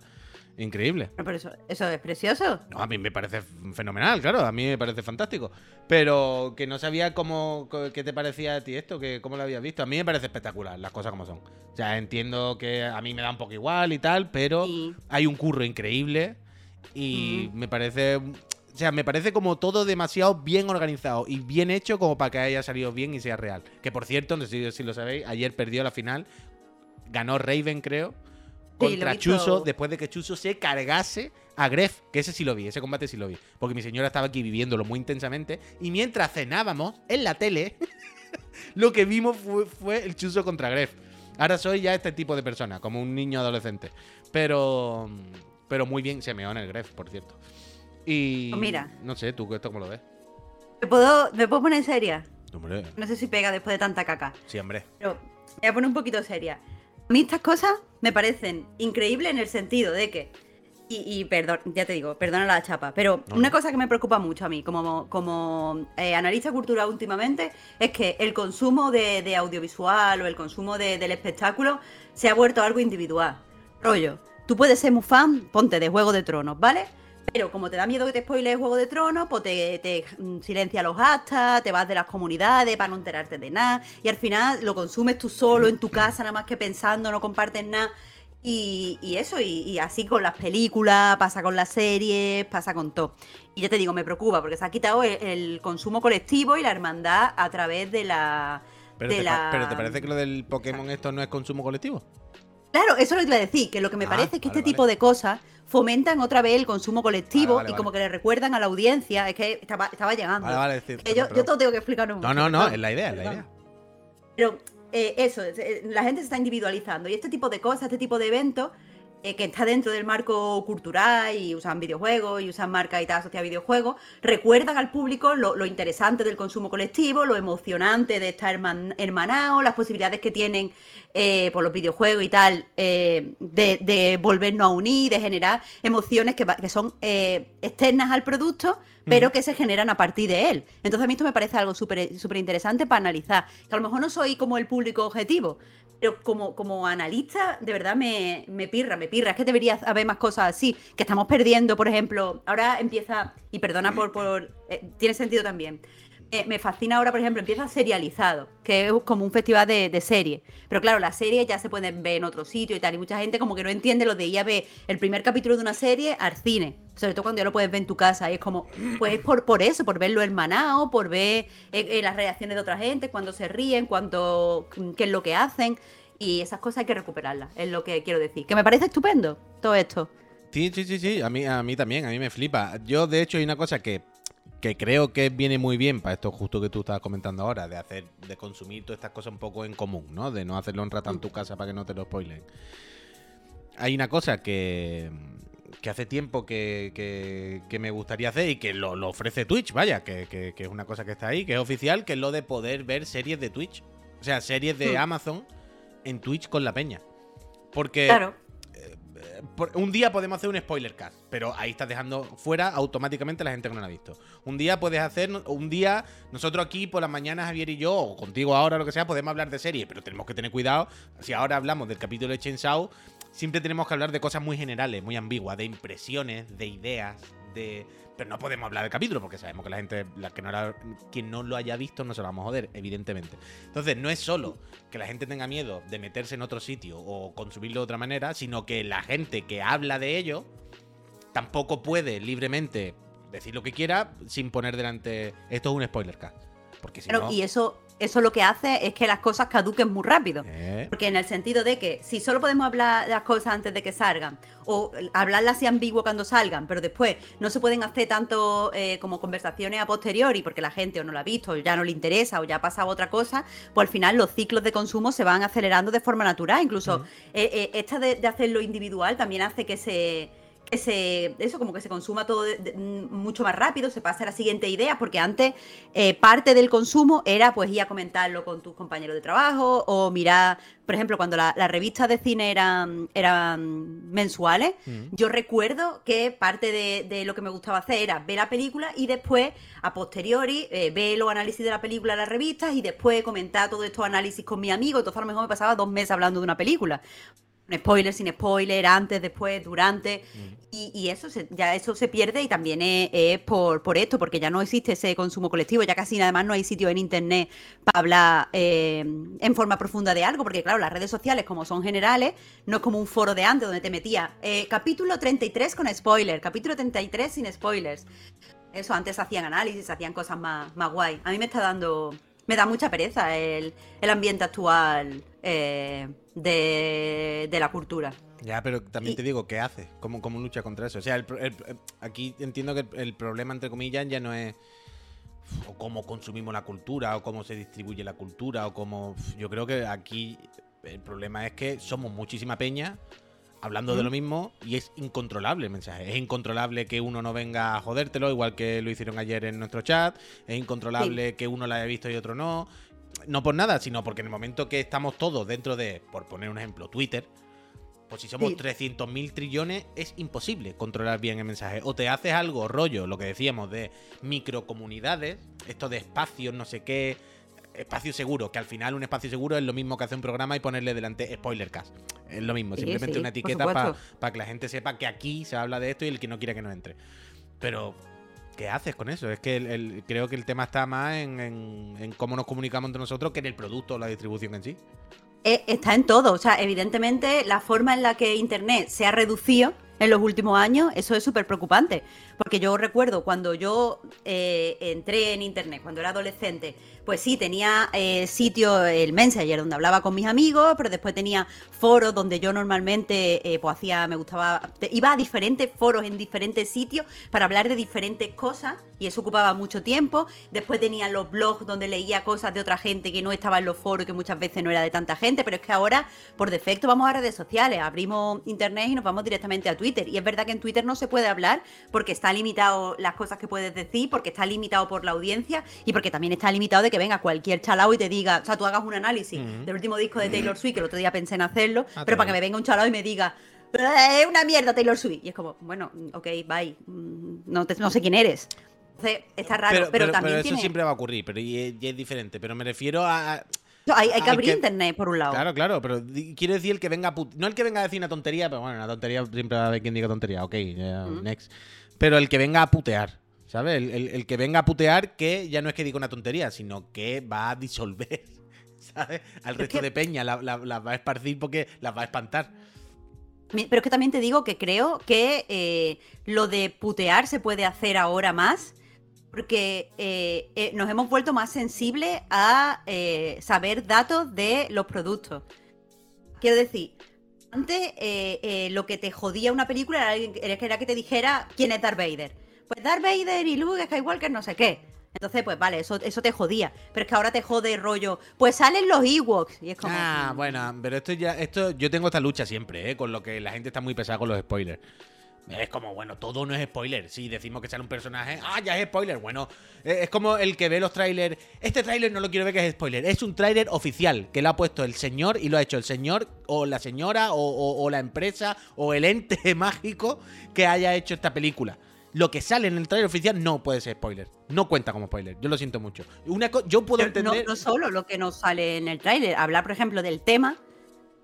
Increíble. No, pero eso, eso es precioso. No, a mí me parece fenomenal, claro, a mí me parece fantástico. Pero que no sabía cómo, qué te parecía a ti esto, que cómo lo habías visto. A mí me parece espectacular, las cosas como son. O sea, entiendo que a mí me da un poco igual y tal, pero Sí. hay un curro increíble y me parece... O sea, me parece como todo demasiado bien organizado y bien hecho como para que haya salido bien y sea real. Que por cierto, no sé si, lo sabéis, ayer perdió la final, ganó Raven, creo, contra. Chuso después de que Chuso se cargase a Gref, que ese sí lo vi, ese combate sí lo vi, porque mi señora estaba aquí viviéndolo muy intensamente y mientras cenábamos en la tele, lo que vimos fue, fue el Chuso contra Gref. Ahora soy ya este tipo de persona, como un niño adolescente, pero pero muy bien, se meó en el Gref, por cierto. Y Pues mira. no sé, tú esto cómo lo ves. ¿Me puedo, ¿Me puedo poner seria? Hombre, No sé si pega después de tanta caca. sí, hombre. Pero me voy a poner un poquito seria. A mí estas cosas me parecen increíbles en el sentido de que. Y, y perdón, ya te digo, perdona la chapa, pero No, una no. cosa que me preocupa mucho a mí como, como eh, analista cultural últimamente es que el consumo de, de audiovisual o el consumo de- del espectáculo se ha vuelto algo individual. Rollo, tú puedes ser muy fan, ponte de Juego de Tronos, ¿vale? Pero como te da miedo que te spoile Juego de Tronos, pues te, te, mm, silencia los hashtags, te vas de las comunidades para no enterarte de nada. Y al final lo consumes tú solo en tu casa, nada más que pensando, no compartes nada. Y, y eso, y, y así con las películas, pasa con las series, pasa con todo. Y ya te digo, me preocupa porque se ha quitado el, el consumo colectivo y la hermandad a través de la. Pero, de te, la... pa- pero ¿te parece que lo del Pokémon esto no es consumo colectivo? Claro, eso es lo que iba a decir, que lo que me Ah, parece es que vale, este tipo de cosas fomentan otra vez el consumo colectivo vale, y vale. como que le recuerdan a la audiencia, es que estaba, estaba llegando. Vale, yo, todo tengo que explicar un No, no, no, es la idea, es la idea. Pero eh, eso, es, eh, la gente se está individualizando y este tipo de cosas, este tipo de eventos eh, que está dentro del marco cultural y usan videojuegos y usan marcas y tal asociadas a videojuegos, recuerdan al público lo, lo interesante del consumo colectivo, lo emocionante de estar herman- hermanado, las posibilidades que tienen eh, por los videojuegos y tal eh, de, de volvernos a unir, de generar emociones que, que son externas al producto, pero que se generan a partir de él. Entonces a mí esto me parece algo súper súper interesante para analizar. Que a lo mejor no soy como el público objetivo, pero como, como analista, de verdad me, me pirra, me pirra. Es que debería haber más cosas así, que estamos perdiendo, por ejemplo. Ahora empieza, y perdona por... por eh, tiene sentido también. Eh, me fascina ahora, por ejemplo, empieza serializado, que es como un festival de, de series. Pero claro, las series ya se pueden ver en otro sitio y tal, y mucha gente como que no entiende lo de ir a ver el primer capítulo de una serie al cine. Sobre todo cuando ya lo puedes ver en tu casa. Y es como, pues es por, por eso, por verlo hermanado, por ver eh, eh, las reacciones de otra gente, cuando se ríen, cuando, qué es lo que hacen. Y esas cosas hay que recuperarlas, es lo que quiero decir. Que me parece estupendo todo esto. Sí, sí, sí, sí, a mí, a mí también, a mí me flipa. Yo, de hecho, hay una cosa que, que creo que viene muy bien para esto justo que tú estabas comentando ahora, de hacer, de consumir todas estas cosas un poco en común, ¿no? De no hacerlo en rata en tu casa para que no te lo spoilen. Hay una cosa que, que hace tiempo que, que- que me gustaría hacer y que lo, lo ofrece Twitch, vaya, que, que- que es una cosa que está ahí, que es oficial, que es lo de poder ver series de Twitch. O sea, series de Hmm. Amazon en Twitch con la peña. Porque Claro. Un día podemos hacer un spoiler cast, pero ahí estás dejando fuera automáticamente la gente que no lo ha visto. Un día puedes hacer, un día nosotros aquí por las mañanas, Javier y yo, o contigo ahora, lo que sea, podemos hablar de series, pero tenemos que tener cuidado. Si ahora hablamos del capítulo de Chainsaw, siempre tenemos que hablar de cosas muy generales, muy ambiguas, de impresiones, de ideas, de... Pero no podemos hablar del capítulo porque sabemos que la gente, la que no la- quien no lo haya visto, no se lo vamos a joder, evidentemente. Entonces, no es solo que la gente tenga miedo de meterse en otro sitio o consumirlo de otra manera, sino que la gente que habla de ello tampoco puede libremente decir lo que quiera sin poner delante. Esto es un spoiler cast. Porque si Claro, no. y eso, eso lo que hace es que las cosas caduquen muy rápido. Eh. Porque en el sentido de que si solo podemos hablar las cosas antes de que salgan, o hablarlas así ambiguo cuando salgan, pero después no se pueden hacer tanto eh, como conversaciones a posteriori porque la gente o no la ha visto, o ya no le interesa, o ya ha pasado otra cosa, pues al final los ciclos de consumo se van acelerando de forma natural. Incluso eh, eh, esta de, de hacerlo individual también hace que se que se, eso como que se consuma todo de- de- mucho más rápido, se pasa a la siguiente idea, porque antes eh, parte del consumo era pues ir a comentarlo con tus compañeros de trabajo o mirar, por ejemplo, cuando la- las revistas de cine eran, eran mensuales, yo recuerdo que parte de, de lo que me gustaba hacer era ver la película y después, a posteriori, eh, ver los análisis de la película en las revistas y después comentar todos estos análisis con mi amigo, entonces a lo mejor me pasaba dos meses hablando de una película. Un spoiler, sin spoiler, antes, después, durante. Y, y eso se, ya eso se pierde y también es, es por, por esto, porque ya no existe ese consumo colectivo, ya casi además no hay sitio en internet para hablar eh, en forma profunda de algo, porque claro, las redes sociales como son generales, no es como un foro de antes donde te metías eh, capítulo 33 con spoiler, capítulo 33 sin spoilers. Eso, antes hacían análisis, hacían cosas más, más guay. A mí me está dando. Me da mucha pereza el, el ambiente actual eh, de, de la cultura. Ya, pero también Y- te digo, ¿qué hace? ¿Cómo, cómo lucha contra eso? O sea, el el- aquí entiendo que el, el problema, entre comillas, ya no es o cómo consumimos la cultura, o cómo se distribuye la cultura, o cómo... Yo creo que aquí el problema es que somos muchísima peña hablando de lo mismo y es incontrolable el mensaje. Es incontrolable que uno no venga a jodértelo, igual que lo hicieron ayer en nuestro chat. Es incontrolable que uno la haya visto y otro no. No por nada, sino porque en el momento que estamos todos dentro de, por poner un ejemplo, Twitter, pues si somos Sí. 300.000 trillones, es imposible controlar bien el mensaje. O te haces algo rollo, lo que decíamos, de microcomunidades, esto de espacios, no sé qué, espacio seguro, que al final un espacio seguro es lo mismo que hacer un programa y ponerle delante spoilercast. Es lo mismo, Sí, simplemente sí, una etiqueta para que la gente sepa que aquí se habla de esto y el que no quiera que no entre. Pero, ¿qué haces con eso? Es que creo que el tema está más en cómo nos comunicamos entre nosotros que en el producto o la distribución en sí. Eh, está en todo. O sea, evidentemente la forma en la que Internet se ha reducido en los últimos años, eso es súper preocupante. Porque yo recuerdo cuando yo eh, entré en Internet, cuando era adolescente, pues sí, tenía eh, sitio, el Messenger, donde hablaba con mis amigos, pero después tenía foros donde yo normalmente eh, pues hacía, me gustaba, iba a diferentes foros en diferentes sitios para hablar de diferentes cosas y eso ocupaba mucho tiempo. Después tenía los blogs donde leía cosas de otra gente que no estaba en los foros que muchas veces no era de tanta gente, pero es que ahora por defecto vamos a redes sociales, abrimos internet y nos vamos directamente a Twitter. Y es verdad que en Twitter no se puede hablar porque está limitado las cosas que puedes decir, porque está limitado por la audiencia y porque también está limitado de que venga cualquier chalao y te diga, o sea, tú hagas un análisis Ujú. del último disco de Taylor Swift, que el otro día pensé en hacerlo, Ah, pero para que me venga un chalao y me diga, "Eh, es una mierda Taylor Swift. Y es como, bueno, ok, bye, mm, no, te- no sé quién eres. Entonces, está raro, pero, también eso tiene... siempre va a ocurrir, pero y es, y es diferente. Pero me refiero a. No, hay, hay que abrir que- internet, por un lado. Claro, claro, pero quiero decir el que venga a put- No el que venga a decir una tontería, pero bueno, una tontería siempre va a haber quien diga tontería, ok, Mm. next. Pero el que venga a putear, ¿sabes? El, el- el que venga a putear que ya no es que diga una tontería, sino que va a disolver, ¿sabes? Al Es resto que- de peña, la- la- las va a esparcir porque las va a espantar. Pero es que también te digo que creo que eh, lo de putear se puede hacer ahora más porque eh, eh, nos hemos vuelto más sensibles a saber datos de los productos. Quiero decir, antes lo que te jodía una película era, alguien que- era que era que te dijera quién es Darth Vader. Pues Darth Vader y Luke Skywalker no sé qué. Entonces, pues vale, eso, eso te jodía. Pero es que ahora te jode rollo. Pues salen los Ewoks. Y es como. Ah, mm, bueno, pero esto ya, esto, yo tengo esta lucha siempre, ¿eh? Con lo que la gente está muy pesada con los spoilers. Es como, bueno, todo no es spoiler. Si decimos que sale un personaje, ah, ya es spoiler. Bueno, eh, es como el que ve los trailers. Este tráiler no lo quiero ver que es spoiler. Es un tráiler oficial que lo ha puesto el señor y lo ha hecho el señor o la señora o, o- o la empresa o el ente mágico que haya hecho esta película. Lo que sale en el tráiler oficial no puede ser spoiler. No cuenta como spoiler. Yo lo siento mucho. Una yo puedo Pero no, entender. no solo lo que nos sale en el tráiler, hablar, por ejemplo, del tema.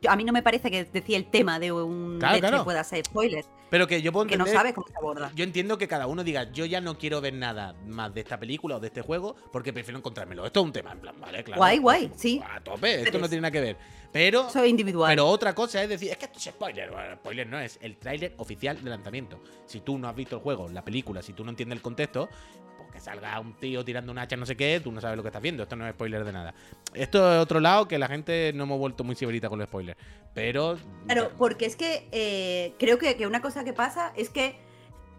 A mí no me parece que decir el tema de un Claro, claro. pueda ser spoiler, Pero que yo puedo que no sabes cómo se aborda. Yo entiendo que cada uno diga, yo ya no quiero ver nada más de esta película o de este juego porque prefiero encontrármelo. Esto es un tema, en plan, vale, claro. Guay, guay, sí. A tope, esto Pero no tiene nada que ver. Pero, Eso es individual. pero otra cosa es decir, es que esto es spoiler. Bueno, spoiler no es el tráiler oficial de lanzamiento. Si tú no has visto el juego, la película, si tú no entiendes el contexto, que salga un tío tirando un hacha no sé qué, tú no sabes lo que estás viendo. Esto no es spoiler de nada. Esto es otro lado que la gente no hemos vuelto muy severita con los spoilers. Pero. Claro, porque es que eh, creo que, que, una cosa que pasa es que.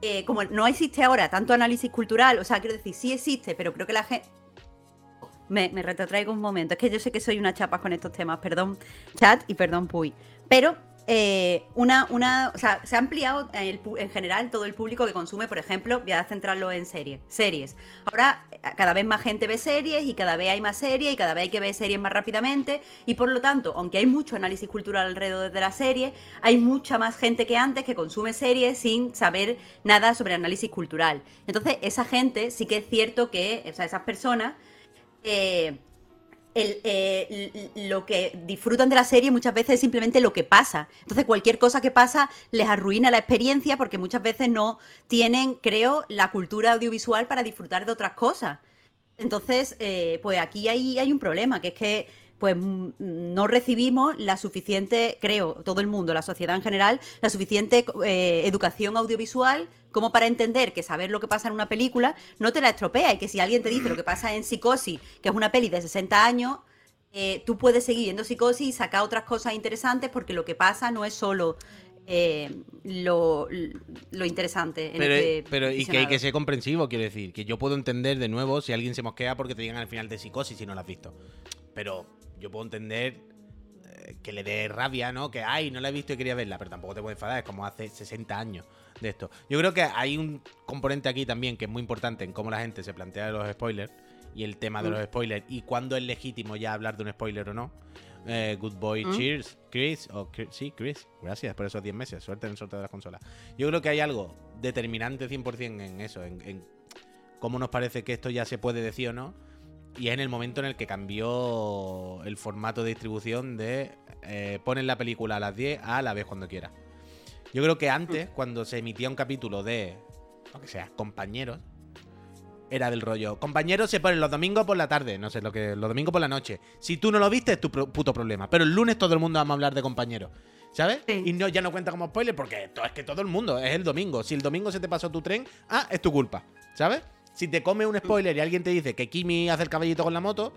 Eh, como no existe ahora tanto análisis cultural, o sea, quiero decir, sí existe, pero creo que la gente. Me, me retrotraigo un momento. Es que yo sé que soy una chapa con estos temas. Perdón, chat y perdón, Puy. Pero eh, una, una, o sea, se ha ampliado en, general todo el público que consume, por ejemplo, voy a centrarlo en series. Series. Ahora eh, cada vez más gente ve series y cada vez hay más series y cada vez hay que ver series más rápidamente y por lo tanto, aunque hay mucho análisis cultural alrededor de la serie, hay mucha más gente que antes que consume series sin saber nada sobre análisis cultural. Entonces, esa gente sí que es cierto que, o sea, esas personas... Eh, el, eh, lo que disfrutan de la serie muchas veces es simplemente lo que pasa. Entonces, cualquier cosa que pasa les arruina la experiencia porque muchas veces no tienen, creo, la cultura audiovisual para disfrutar de otras cosas. Entonces, eh, pues aquí hay, hay un problema, que es que pues no recibimos la suficiente, creo, todo el mundo, la sociedad en general, la suficiente eh, educación audiovisual como para entender que saber lo que pasa en una película no te la estropea y que si alguien te dice lo que pasa en Psicosis, que es una peli de 60 años, eh, tú puedes seguir viendo Psicosis y sacar otras cosas interesantes porque lo que pasa no es solo eh, lo, interesante. En pero, este pero y que hay que ser comprensivo, quiero decir, que yo puedo entender de nuevo si alguien se mosquea porque te digan al final de Psicosis si no lo has visto. Pero yo puedo entender eh, que le dé rabia, ¿no? Que, ay, no la he visto y quería verla, pero tampoco te puedes enfadar, es como hace 60 años de esto. Yo creo que hay un componente aquí también que es muy importante en cómo la gente se plantea los spoilers y el tema de los mm. spoilers y cuándo es legítimo ya hablar de un spoiler o no. Eh, good boy, mm. cheers, Chris. O sí, Chris. Gracias por esos 10 meses. Suerte en el sorteo de las consolas. Yo creo que hay algo determinante 100% en eso, en, en cómo nos parece que esto ya se puede decir o no y es en el momento en el que cambió el formato de distribución de eh, ponen la película a las 10 a la vez cuando quiera. Yo creo que antes, cuando se emitía un capítulo de, lo que sea, compañeros, era del rollo. Compañeros se ponen los domingos por la tarde, no sé, lo que los domingos por la noche. Si tú no lo viste, es tu puto problema. Pero el lunes todo el mundo vamos a hablar de compañeros. ¿Sabes? Y no, ya no cuenta como spoiler porque es que todo el mundo es el domingo. Si el domingo se te pasó tu tren, ah, es tu culpa. ¿Sabes? Si te come un spoiler y alguien te dice que Kimi hace el caballito con la moto,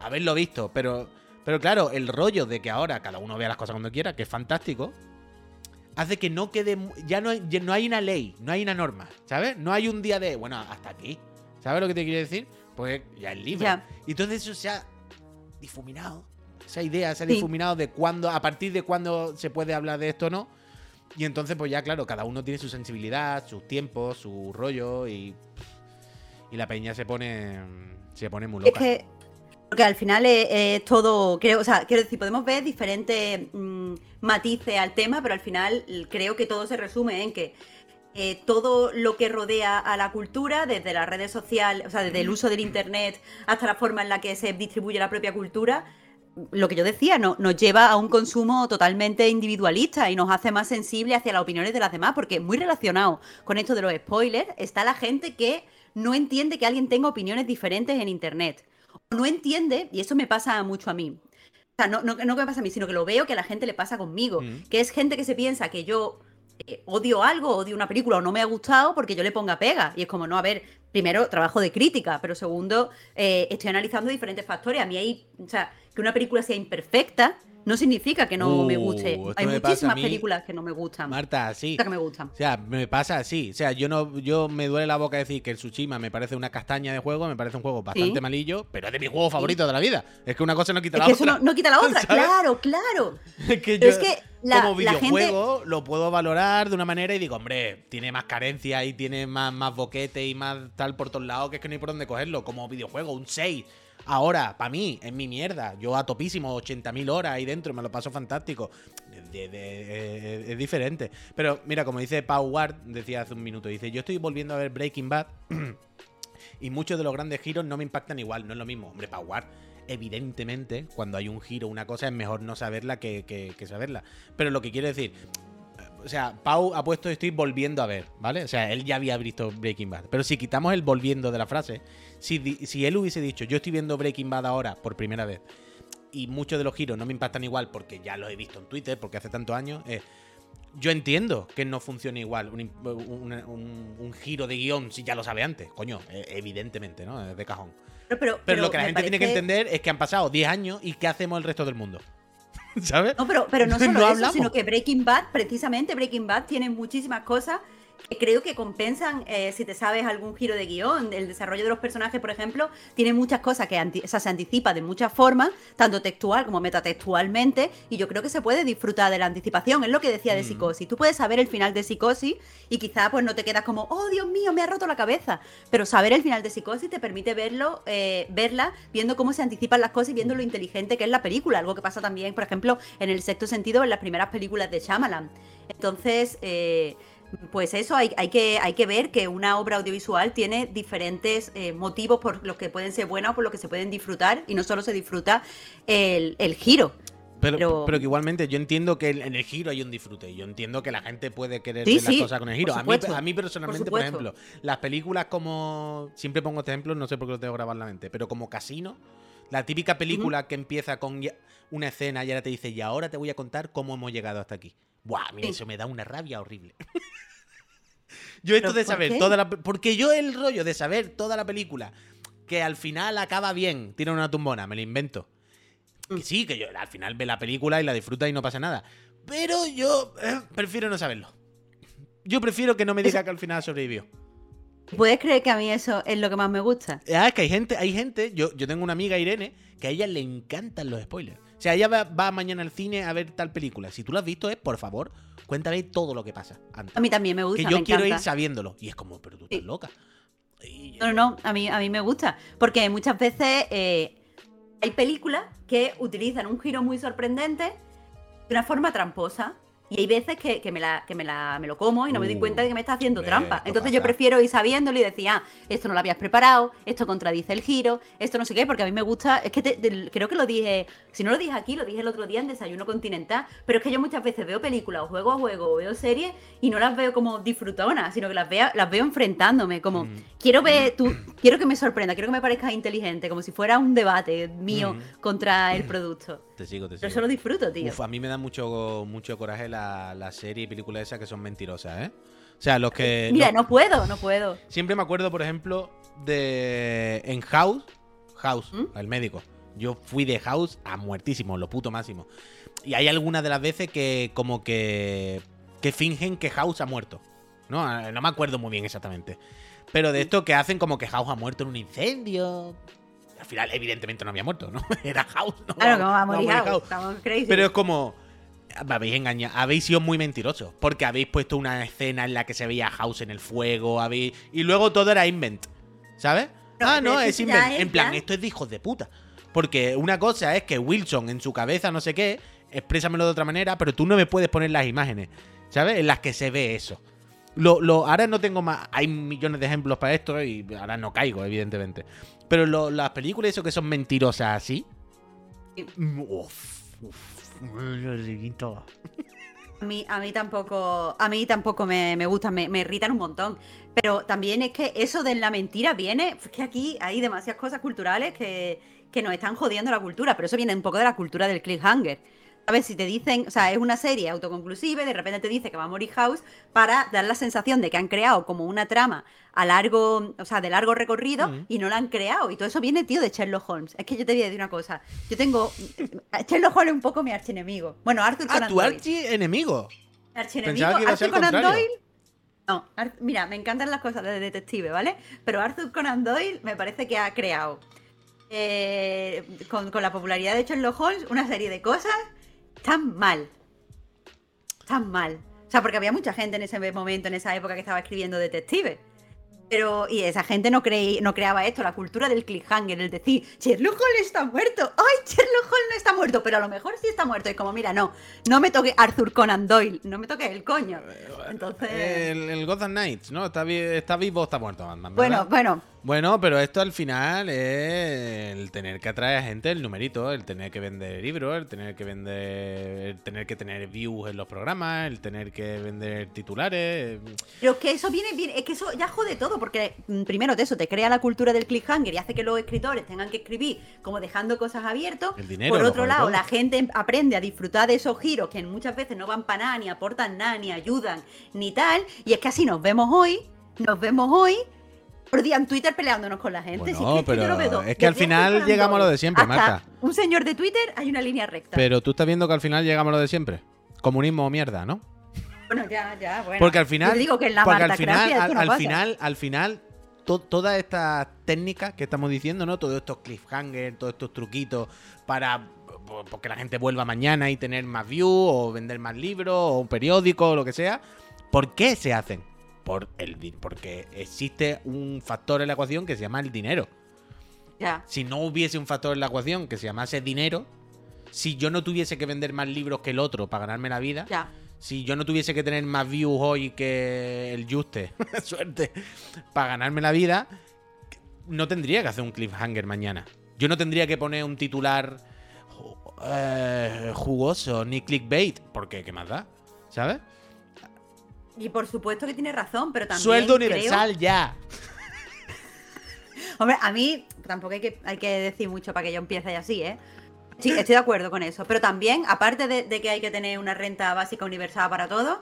haberlo visto. Pero, pero claro, el rollo de que ahora cada uno vea las cosas cuando quiera, que es fantástico, hace que no quede. Ya no, no hay una ley, no hay una norma, ¿sabes? No hay un día de. Bueno, hasta aquí. ¿Sabes lo que te quiero decir? Pues ya es libre. Y entonces eso se ha difuminado. Esa idea se ha difuminado de cuándo, a partir de cuándo se puede hablar de esto o no. Y entonces, pues ya, claro, cada uno tiene su sensibilidad, sus tiempos, su rollo y y la peña se pone se pone muy loca. Es que porque al final es, todo, creo, o sea, quiero decir, podemos ver diferentes mm, matices al tema, pero al final creo que todo se resume en que eh, todo lo que rodea a la cultura, desde las redes sociales, o sea, desde el uso del internet hasta la forma en la que se distribuye la propia cultura, lo que yo decía, no, nos lleva a un consumo totalmente individualista y nos hace más sensibles hacia las opiniones de las demás, porque muy relacionado con esto de los spoilers está la gente que no entiende que alguien tenga opiniones diferentes en Internet. No entiende, y eso me pasa mucho a mí. O sea, no, no, no que me pasa a mí, sino que lo veo que a la gente le pasa conmigo. Mm. Que es gente que se piensa que yo eh, odio algo, odio una película o no me ha gustado porque yo le ponga pega. Y es como, no, a ver, primero, trabajo de crítica, pero segundo, eh, estoy analizando diferentes factores. A mí hay, o sea, que una película sea imperfecta no significa que no me guste. Hay muchísimas películas que no me gustan. Marta, sí. Que me gustan. O sea, me pasa así. O sea, yo no, yo me duele la boca decir que el Tsushima me parece una castaña de juego, me parece un juego bastante malillo, pero es de mi juego favorito de la vida. Es que una cosa no quita la otra. Eso no, quita la otra, claro, claro. es que yo, como videojuego lo puedo valorar de una manera y digo, hombre, tiene más carencia y tiene más, más boquete y más tal por todos lados que es que no hay por dónde cogerlo. Como videojuego, un 6 Ahora, para mí, es mi mierda. Yo a topísimo, 80.000 horas ahí dentro, me lo paso fantástico. es diferente. Pero mira, como dice Pau Ward, decía hace un minuto, dice, yo estoy volviendo a ver Breaking Bad y muchos de los grandes giros no me impactan igual, no es lo mismo. Hombre, Pau Ward, evidentemente, cuando hay un giro, una cosa, es mejor no saberla que, que saberla. Pero lo que quiero decir, o sea, Pau ha puesto estoy volviendo a ver, ¿vale? O sea, él ya había visto Breaking Bad. Pero si quitamos el volviendo de la frase, si, él hubiese dicho, yo estoy viendo Breaking Bad ahora por primera vez, y muchos de los giros no me impactan igual porque ya los he visto en Twitter, porque hace tantos años, yo entiendo que no funcione igual un, un- un- un giro de guion si ya lo sabe antes. Coño, eh, evidentemente, ¿no? Es de cajón. Pero, pero- Pero, lo que la gente tiene que entender es que han pasado 10 años y ¿qué hacemos el resto del mundo? ¿Sabes? No, pero, pero no No solo eso, hablamos. sino que Breaking Bad, precisamente Breaking Bad, tiene muchísimas cosas creo que compensan eh, si te sabes algún giro de guion. El desarrollo de los personajes, por ejemplo, tiene muchas cosas que anti- o sea, se anticipa de muchas formas, tanto textual como metatextualmente, y yo creo que se puede disfrutar de la anticipación. Es lo que decía de Mm. Psicosis. Tú puedes saber el final de Psicosis y quizá pues no te quedas como, oh Dios mío, me ha roto la cabeza. Pero saber el final de Psicosis te permite verlo, eh, verla, viendo cómo se anticipan las cosas y viendo lo inteligente que es la película. Algo que pasa también, por ejemplo, en el sexto sentido, en las primeras películas de Shyamalan. Entonces, eh, pues eso, hay, hay que, hay que ver que una obra audiovisual tiene diferentes eh, motivos por los que pueden ser buenas o por los que se pueden disfrutar, y no solo se disfruta el, el giro. Pero, Pero- pero que igualmente yo entiendo que en el giro hay un disfrute. Yo entiendo que la gente puede querer Sí, ver las sí, cosas con el giro. A mí, a mí personalmente, por, ejemplo, las películas como. Siempre pongo este ejemplo, no sé por qué lo tengo grabado en la mente, pero como Casino, la típica película que empieza con una escena y ahora te dice, y ahora te voy a contar cómo hemos llegado hasta aquí. Buah, mira, eso me da una rabia horrible. yo esto ¿Pero de saber qué? toda la. Porque yo el rollo de saber toda la película, que al final acaba bien, tira una tumbona, me lo invento. Mm. Que sí, que yo al final ve la película y la disfruta y no pasa nada. Pero yo eh, prefiero no saberlo. Yo prefiero que no me diga que al final sobrevivió. ¿Puedes creer que a mí eso es lo que más me gusta? Ah, es que hay gente, hay gente, yo, yo tengo una amiga Irene, que a ella le encantan los spoilers. O sea, ella va, va mañana al cine a ver tal película. Si tú lo has visto, es, por favor, cuéntame todo lo que pasa antes. A mí también me gusta. Que yo me quiero ir sabiéndolo. Y es como, pero tú estás Sí. loca. Y- no, no, a mí, a mí me gusta. Porque muchas veces eh, hay películas que utilizan un giro muy sorprendente de una forma tramposa. Y hay veces que, que me, la, que me, la, me lo como y no me doy Uh, cuenta de que me está haciendo trampa. Entonces yo prefiero ir sabiéndolo y decir, ah, esto no lo habías preparado, esto contradice el giro, esto no sé qué, porque a mí me gusta, es que te- te- creo que lo dije, si no lo dije aquí, lo dije el otro día en Desayuno Continental, pero es que yo muchas veces veo películas o juego a juego o veo series y no las veo como disfrutonas, sino que las veo, las veo enfrentándome, como Mm. quiero ver, tú, quiero que me sorprenda, quiero que me parezca inteligente, como si fuera un debate mío Mm. contra el producto. Te sigo, te Pero sigo. eso lo disfruto, tío. Uf, a mí me da mucho, mucho coraje la, la serie y películas esas que son mentirosas, ¿eh? O sea, los que. Mira, los- no puedo, no puedo. Siempre me acuerdo, por ejemplo, de. En House. House, ¿Mm? el médico. Yo fui de House a muertísimo, lo puto máximo. Y hay algunas de las veces que, como que. que fingen que House ha muerto. No, Eh, no me acuerdo muy bien exactamente. Pero de esto que hacen como que House ha muerto en un incendio. Al final, evidentemente, no había muerto, ¿no? Era House, ¿no? Claro, No va a morir a estamos crazy. pero es como. Me habéis engañado. Habéis sido muy mentirosos. Porque habéis puesto una escena en la que se veía House en el fuego. Habéis... Y luego todo era invent. ¿Sabes? Ah, no, es invent. es En plan, esto es de hijos de puta. Porque una cosa es que Wilson en su cabeza, no sé qué, exprésamelo de otra manera, pero tú no me puedes poner las imágenes, ¿sabes? En las que se ve eso. Lo, lo- ahora no tengo más. Hay millones de ejemplos para esto y ahora no caigo, evidentemente. Pero lo- las películas, eso que son mentirosas así. Sí. Uf, uf, uf, A mí, a mí tampoco, a mí tampoco me, me gustan, me, me irritan un montón. Pero también es que eso de la mentira viene, que aquí hay demasiadas cosas culturales que, que nos están jodiendo la cultura, pero eso viene un poco de la cultura del cliffhanger. ¿Sabes? Si te dicen, o sea, es una serie autoconclusiva y de repente te dice que va a morir House para dar la sensación de que han creado como una trama a largo, o sea, de largo recorrido Mm. y no la han creado. Y todo eso viene, tío, de Sherlock Holmes. Es que yo te voy a decir una cosa. Yo tengo. Sherlock Holmes es un poco mi archienemigo. Bueno, Arthur Ah, Conan tu Doyle. enemigo. Archienemigo. A ser Arthur Conan contrario. Doyle. No, Ar- mira, me encantan las cosas de detective, ¿vale? Pero Arthur Conan Doyle me parece que ha creado, eh, con, con la popularidad de Sherlock Holmes, una serie de cosas tan mal. Tan mal. O sea, porque había mucha gente en ese momento, en esa época, que estaba escribiendo detectives. Pero, y esa gente no, creí, no creaba esto, la cultura del cliffhanger, el decir, Sherlock Holmes está muerto, ¡ay, Sherlock Holmes no está muerto! Pero a lo mejor sí está muerto. Y como, mira, no, no me toque Arthur Conan Doyle, no me toque el coño. Entonces, El, el Gotham Knights, ¿no? Está, vi- está vivo o está muerto, Batman, bueno, bueno, Bueno, pero esto al final es el tener que atraer a gente, el numerito, el tener que vender libros, el tener que vender, el tener que tener views en los programas, el tener que vender titulares. Pero es que eso viene, viene es que eso ya jode todo, porque mm, primero de eso te crea la cultura del cliffhanger y hace que los escritores tengan que escribir como dejando cosas abiertas. El dinero, Por otro lado, todo. la gente aprende a disfrutar de esos giros que muchas veces no van para nada, ni aportan nada, ni ayudan, ni tal. Y es que así nos vemos hoy, nos vemos hoy. Por día en Twitter peleándonos con la gente. Bueno, Si es que, es que yo pero lo es que al final llegamos a lo de siempre, Marta. Un señor de Twitter hay una línea recta. Pero tú estás viendo que al final llegamos a lo de siempre. Comunismo o mierda, ¿no? Bueno, ya, ya, bueno. Porque al final, Yo te digo que en la porque al final, al, no al final, al final, to- todas estas técnicas que estamos diciendo, ¿no? Todos estos cliffhangers, todos estos truquitos para po- porque la gente vuelva mañana y tener más views o vender más libros o un periódico o lo que sea. ¿Por qué se hacen? Por el, porque existe un factor en la ecuación que se llama el dinero. Ya. Si no hubiese un factor en la ecuación que se llamase dinero, si yo no tuviese que vender más libros que el otro para ganarme la vida, si yo no tuviese que tener más views hoy que el Juste, suerte, para ganarme la vida, no tendría que hacer un cliffhanger mañana. Yo no tendría que poner un titular eh, jugoso ni clickbait, porque ¿qué más da? ¿Sabes? Y por supuesto que tiene razón, pero también. Sueldo creo- universal ya. Hombre, a mí tampoco hay que, hay que decir mucho para que yo empiece así, ¿eh? Sí, estoy de acuerdo con eso. Pero también, aparte de, de que hay que tener una renta básica universal para todos,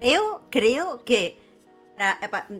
creo, creo que.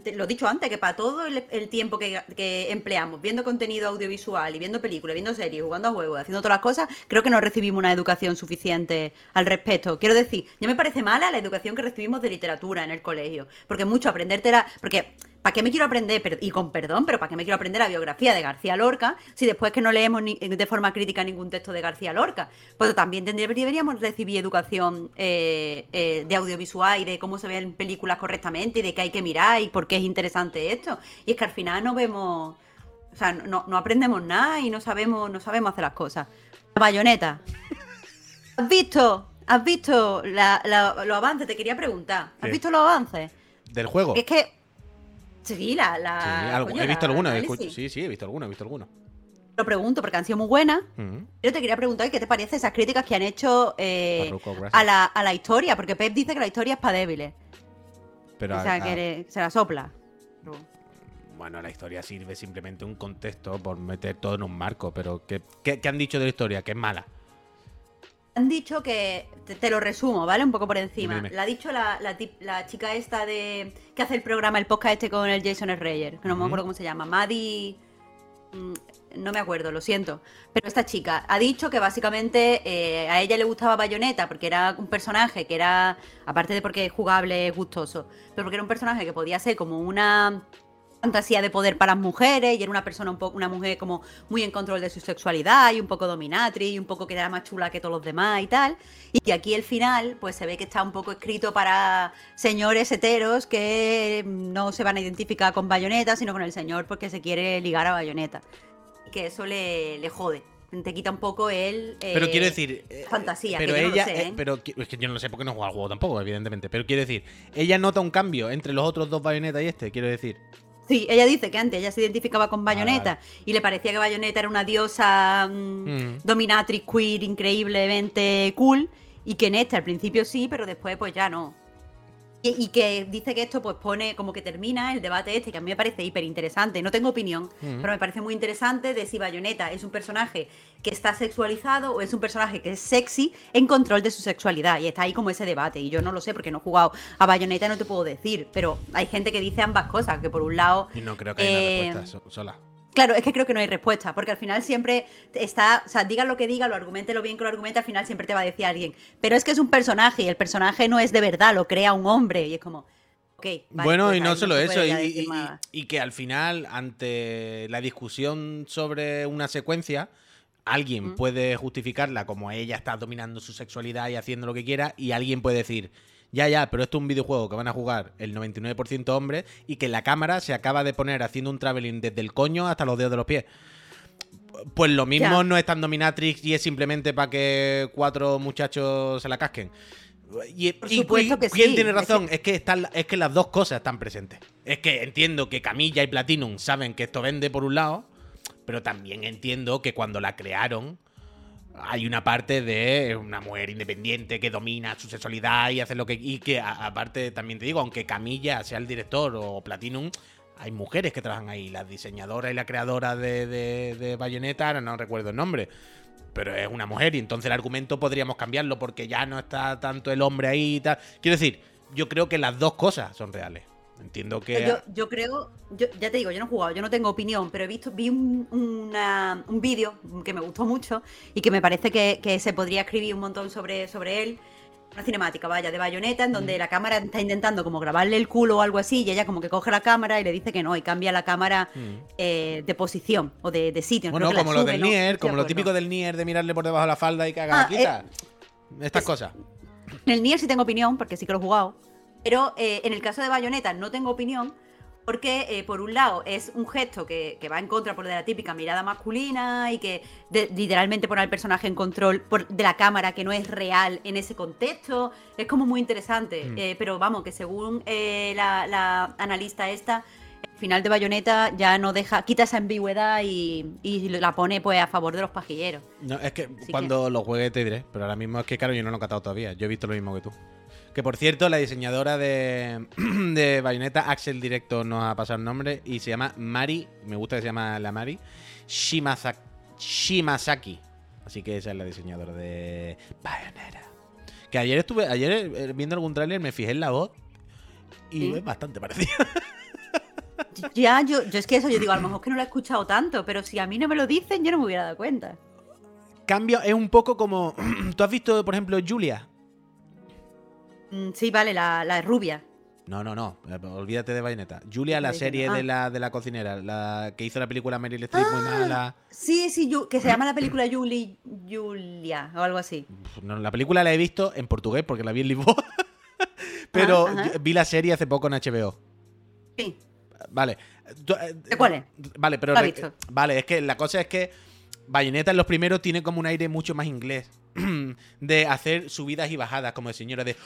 Te- lo he dicho antes, que para todo el, tiempo que, que empleamos viendo contenido audiovisual y viendo películas, viendo series, jugando a juegos, haciendo todas las cosas, creo que no recibimos una educación suficiente al respecto. Quiero decir, ya me parece mala la educación que recibimos de literatura en el colegio. Porque mucho aprendértela. Porque, ¿para qué me quiero aprender? Pero- y con perdón, pero ¿para qué me quiero aprender la biografía de García Lorca si después que no leemos ni- de forma crítica ningún texto de García Lorca? Pues también deberíamos recibir educación eh, eh, de audiovisual y de cómo se ven películas correctamente y de qué hay que mirar y por qué es interesante esto. Y es que al final no vemos. O sea, no, no aprendemos nada y no sabemos, no sabemos hacer las cosas. Bayoneta. ¿Has visto? ¿Has visto la- la- los avances? Te quería preguntar. ¿Has Sí. visto los avances? Del juego. Es que. Sí, la. la Sí, algo- coño, he visto la- la escuch- Sí, sí, he visto algunos, he visto algunos. Lo pregunto porque han sido muy buenas. Ujú. Yo te quería preguntar qué te parece esas críticas que han hecho eh, a, la, a la historia, porque Pep dice que la historia es para débiles. Pero o sea, a- que le- se la sopla. Bueno, la historia sirve simplemente un contexto por meter todo en un marco, pero ¿qué, qué- qué han dicho de la historia? Que es mala. Han dicho que, te, te lo resumo, ¿vale? Un poco por encima. Dime. La ha dicho la, la tip- la chica esta de que hace el programa, el podcast este con el Jason Reyer, que no me acuerdo cómo se llama, Maddie... mm, No me acuerdo, lo siento. Pero esta chica ha dicho que básicamente eh, a ella le gustaba Bayonetta porque era un personaje que era, aparte de porque es jugable, es gustoso, pero porque era un personaje que podía ser como una fantasía de poder para las mujeres y era una persona un poco una mujer como muy en control de su sexualidad y un poco dominatrix y un poco que era más chula que todos los demás y tal y que aquí el final pues se ve que está un poco escrito para señores heteros que no se van a identificar con Bayonetta sino con el señor porque se quiere ligar a Bayonetta y que eso le, le jode te quita un poco el Pero eh, quiero decir. eh, fantasía, Pero que yo no lo ella. sé, eh, ¿eh? pero es que yo no sé por qué no juega al juego tampoco, evidentemente. Pero quiero decir, ella nota un cambio entre los otros dos bayonetas y este, quiero decir. Sí, ella dice que antes ella se identificaba con Bayonetta vale. y le parecía que Bayonetta era una diosa mm, Mm. dominatrix queer increíblemente cool y que en este al principio sí, pero después pues ya no. Y, y que dice que esto pues pone como que termina el debate este, que a mí me parece hiper interesante. No tengo opinión, pero me parece muy interesante de si Bayonetta es un personaje que está sexualizado o es un personaje que es sexy en control de su sexualidad. Y está ahí como ese debate. Y yo no lo sé porque no he jugado a Bayonetta y no te puedo decir. Pero hay gente que dice ambas cosas, que por un lado Y no creo que haya Eh, una respuesta so- sola. Claro, es que creo que no hay respuesta, porque al final siempre está, o sea, diga lo que diga, lo argumente lo bien que lo argumente, al final siempre te va a decir alguien, pero es que es un personaje y el personaje no es de verdad, lo crea un hombre y es como, ok. vale, bueno, pues y no solo eso, y, que al final, ante la discusión sobre una secuencia, alguien Mm. puede justificarla como ella está dominando su sexualidad y haciendo lo que quiera, y alguien puede decir, ya, ya, pero esto es un videojuego que van a jugar el 99% hombres y que la cámara se acaba de poner haciendo un traveling desde el coño hasta los dedos de los pies. Pues lo mismo no es tan dominatrix y es simplemente para que cuatro muchachos se la casquen. Y, Por y- supuesto y- que ¿Quién sí, tiene es razón? Es que, están, es que las dos cosas están presentes. es que entiendo que Camilla y Platinum saben que esto vende por un lado, pero también entiendo que cuando la crearon hay una parte de una mujer independiente que domina su sexualidad y hace lo que. Y que aparte también te digo, aunque Camilla sea el director o Platinum, hay mujeres que trabajan ahí. La diseñadora y la creadora de, de, de Bayonetta, no recuerdo el nombre. Pero es una mujer y entonces el argumento podríamos cambiarlo porque ya no está tanto el hombre ahí y tal. Quiero decir, yo creo que las dos cosas son reales. Entiendo que. Yo, creo, yo, ya te digo, yo no he jugado, yo no tengo opinión, pero he visto, vi un, un vídeo que me gustó mucho y que me parece que, se podría escribir un montón sobre, sobre él. Una cinemática, vaya, de bayoneta, en donde la cámara está intentando como grabarle el culo o algo así, y ella como que coge la cámara y le dice que no, y cambia la cámara eh, de posición o de, sitio. Bueno, como lo del Nier, como lo típico del Nier de mirarle por debajo de la falda y que haga ah, quita. Eh, Estas cosas. En el Nier sí tengo opinión, porque sí que lo he jugado. Pero eh, en el caso de Bayonetta no tengo opinión porque eh, por un lado es un gesto que, va en contra por de la típica mirada masculina y que literalmente pone al personaje en control de la cámara que no es real en ese contexto. Es como muy interesante. Mm. Eh, pero vamos, que según la, analista esta, el final de Bayonetta ya no deja, quita esa ambigüedad y, la pone pues a favor de los pajilleros. No, es que cuando lo juegue te diré, pero ahora mismo es que claro, yo no lo he catado todavía. Yo he visto lo mismo que tú. Que por cierto, la diseñadora de, de Bayonetta, Axel Directo, nos ha pasado el nombre y se llama Mari, me gusta que se llama la Mari, Shimasaki. Así que esa es la diseñadora de Bayonetta. Que ayer estuve, ayer eh, viendo algún tráiler me fijé en la voz y es bastante parecida. Ya, yo, yo es que eso, yo digo, a lo mejor que no lo he escuchado tanto, pero si a mí no me lo dicen, yo no me hubiera dado cuenta. Cambio, es un poco como. ¿Tú has visto, por ejemplo, Julia? Mm, sí, vale, la, rubia. No, no, no. Eh, olvídate de Bayonetta. Julia, la serie de, ah. la, de la cocinera, la que hizo la película Meryl Streep muy ah, mala. Sí, sí, que se llama la película Julie, Julia o algo así. No, la película la he visto en portugués porque la vi en Lisboa. Pero ah, vi la serie hace poco en HBO. Sí. Vale. ¿De cuál es? Vale, pero. Vale, es que la cosa es que Bayonetta en los primeros tiene como un aire mucho más inglés. de hacer subidas y bajadas como de señora de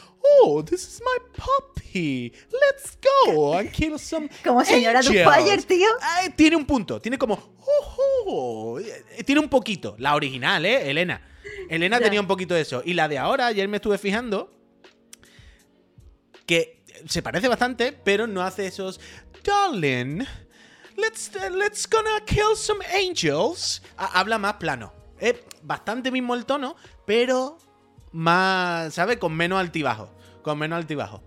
Oh, this is my puppy. Let's go and kill some. Como señora de fire, tío. tiene un punto. Tiene como. Oh, tiene un poquito. La original, ¿eh? Elena. Elena tenía un poquito de eso. Y la de ahora, ayer me estuve fijando. Que se parece bastante, pero no hace esos. Darling. Let's, let's gonna kill some angels. Habla más plano. Es bastante mismo el tono, pero más, ¿sabes? Con menos altibajo. Con menos altibajo.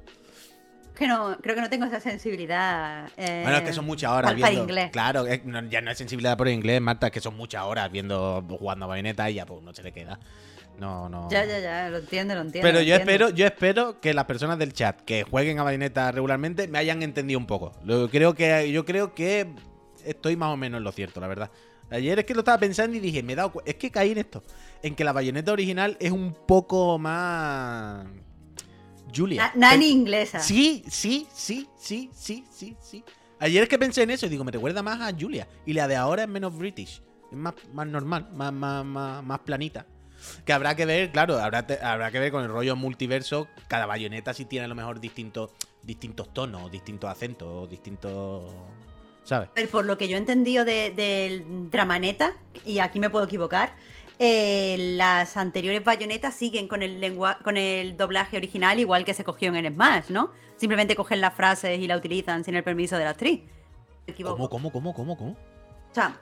Que no, creo que no tengo esa sensibilidad. Eh, bueno, es que son muchas horas viendo. inglés. Claro, ya no es sensibilidad por inglés, Marta, es que son muchas horas viendo, jugando a bayoneta y ya pues no se le queda. No, no. Ya, ya, ya, lo entiendo, lo entiendo. Pero yo espero, yo espero que las personas del chat que jueguen a bayoneta regularmente me hayan entendido un poco. creo que, yo creo que estoy más o menos en lo cierto, la verdad. Ayer es que lo estaba pensando y dije, me he dado Es que caí en esto. En que la bayoneta original es un poco más. Julia. Nani inglesa. Sí, sí, sí, sí, sí, sí, sí. Ayer es que pensé en eso y digo, me recuerda más a Julia. Y la de ahora es menos British. Es más, más normal, más, más, más, planita. Que habrá que ver, claro, habrá, habrá que ver con el rollo multiverso. Cada bayoneta sí tiene a lo mejor distintos, distintos tonos, distintos acentos, distintos ¿sabes? por lo que yo he entendido del de, Dramaneta, y aquí me puedo equivocar, eh, las anteriores bayonetas siguen con el lengua con el doblaje original igual que se cogió en Smash, ¿no? Simplemente cogen las frases y la utilizan sin el permiso de la actriz. ¿Cómo, cómo, cómo, cómo, cómo? O sea,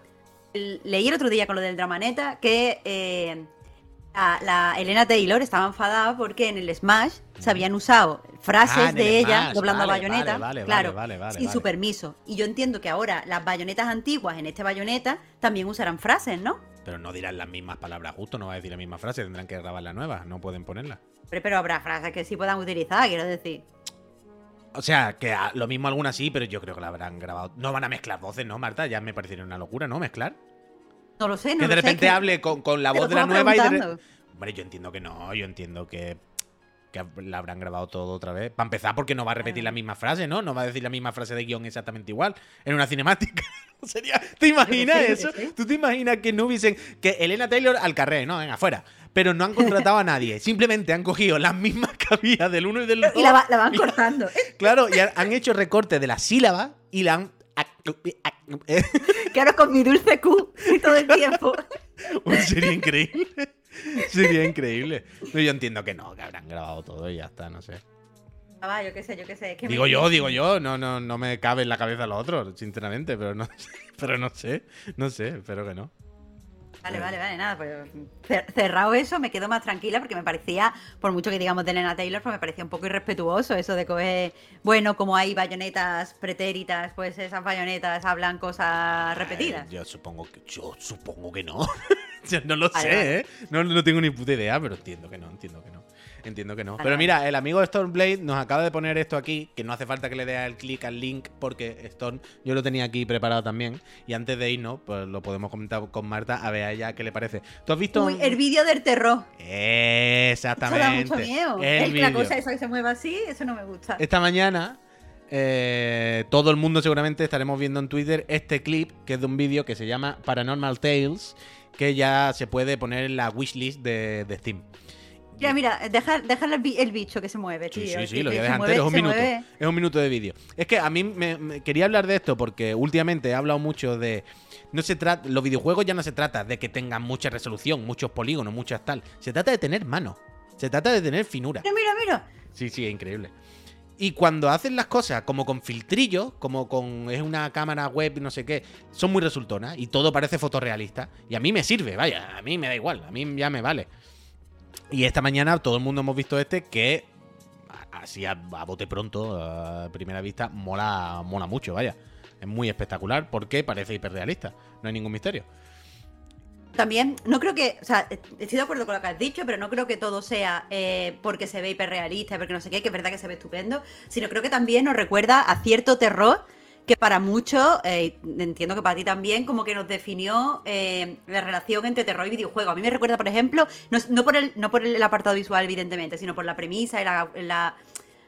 leí el otro día con lo del Dramaneta que eh, la, Elena Taylor estaba enfadada porque en el Smash se habían usado frases ah, de ella doblando a bayoneta, claro, sin su permiso. Y yo entiendo que ahora las bayonetas antiguas en este bayoneta también usarán frases, ¿no? Pero no dirán las mismas palabras justo, no va a decir la misma frase, tendrán que grabar la nueva, no pueden ponerla. Pero, habrá frases que sí puedan utilizar, quiero decir. O sea, que lo mismo algunas sí, pero yo creo que la habrán grabado. No van a mezclar voces, ¿no, Marta? Ya me parecería una locura, ¿no? Mezclar. No lo sé, no Que de repente hable con, la voz de la nueva y de... Hombre, yo entiendo que no, yo entiendo que, que la habrán grabado todo otra vez. Para empezar, porque no va a repetir la misma frase, ¿no? No va a decir la misma frase de guion exactamente igual en una cinemática. Sería, ¿Te imaginas eso? ¿Tú te imaginas que no hubiesen. Que Elena Taylor al carré, ¿no? Venga, afuera. pero no han contratado a nadie. Simplemente han cogido las mismas que había del uno y del dos. Y la, va- la van cortando. Claro, y han, han hecho recortes de las sílabas y la han. Claro, con mi dulce Q todo el tiempo. Sería increíble. Sería increíble. No, yo entiendo que no, que habrán grabado todo y ya está, no sé. Ah, va, yo qué sé, yo qué sé. es que Digo me- yo, digo yo, no, no, no me cabe en la cabeza lo otro, sinceramente, pero no, pero no sé, no sé, espero que no. Vale, vale, vale, nada, pues cer- cerrado eso me quedo más tranquila porque me parecía, por mucho que digamos de Elena Taylor, pues me parecía un poco irrespetuoso eso de coger, bueno, como hay bayonetas pretéritas, pues esas bayonetas hablan cosas repetidas. Ay, yo supongo que, yo supongo que no. Yo no lo Vale, sé, vale. ¿eh? No, no tengo ni puta idea, pero entiendo que no, entiendo que no. Entiendo que no. Pero mira, el amigo Stormblade nos acaba de poner esto aquí, que no hace falta que le dé el clic al link, porque Storm, yo lo tenía aquí preparado también. Y antes de irnos, pues lo podemos comentar con Marta, a ver a ella qué le parece. ¿Tú has visto? Uy, el vídeo del terror. Eso da Exactamente. mucho miedo. El Es que la cosa esa que se mueva así, eso no me gusta. Esta mañana, eh, todo el mundo seguramente estaremos viendo en Twitter este clip, que es de un vídeo que se llama Paranormal Tales, que ya se puede poner en la wishlist de, de Steam. Mira, mira, dejar, dejar el, bi- el bicho que se mueve, Sí, tío. sí, sí, que- lo voy a dejar entero, es un minuto. mueve. Es un minuto de vídeo. Es que a mí me, me- quería hablar de esto porque últimamente he hablado mucho de. No se trata. Los videojuegos ya no se trata de que tengan mucha resolución, muchos polígonos, muchas tal. Se trata de tener mano. Se trata de tener finura. Mira, mira, mira. Sí, sí, es increíble. Y cuando hacen las cosas como con filtrillos, como con es una cámara web, no sé qué, son muy resultonas y todo parece fotorrealista. Y a mí me sirve, vaya, a mí me da igual, a mí ya me vale. Y esta mañana todo el mundo hemos visto este que, así a, a bote pronto, a primera vista, mola, mola mucho, vaya. Es muy espectacular porque parece hiperrealista, no hay ningún misterio. También, no creo que, o sea, estoy de acuerdo con lo que has dicho, pero no creo que todo sea eh, porque se ve hiperrealista, porque no sé qué, que es verdad que se ve estupendo, sino creo que también nos recuerda a cierto terror que para muchos, eh, entiendo que para ti también, como que nos definió eh, la relación entre terror y videojuego. A mí me recuerda, por ejemplo, no, no por, el, no por el apartado visual, evidentemente, sino por la premisa y la, la-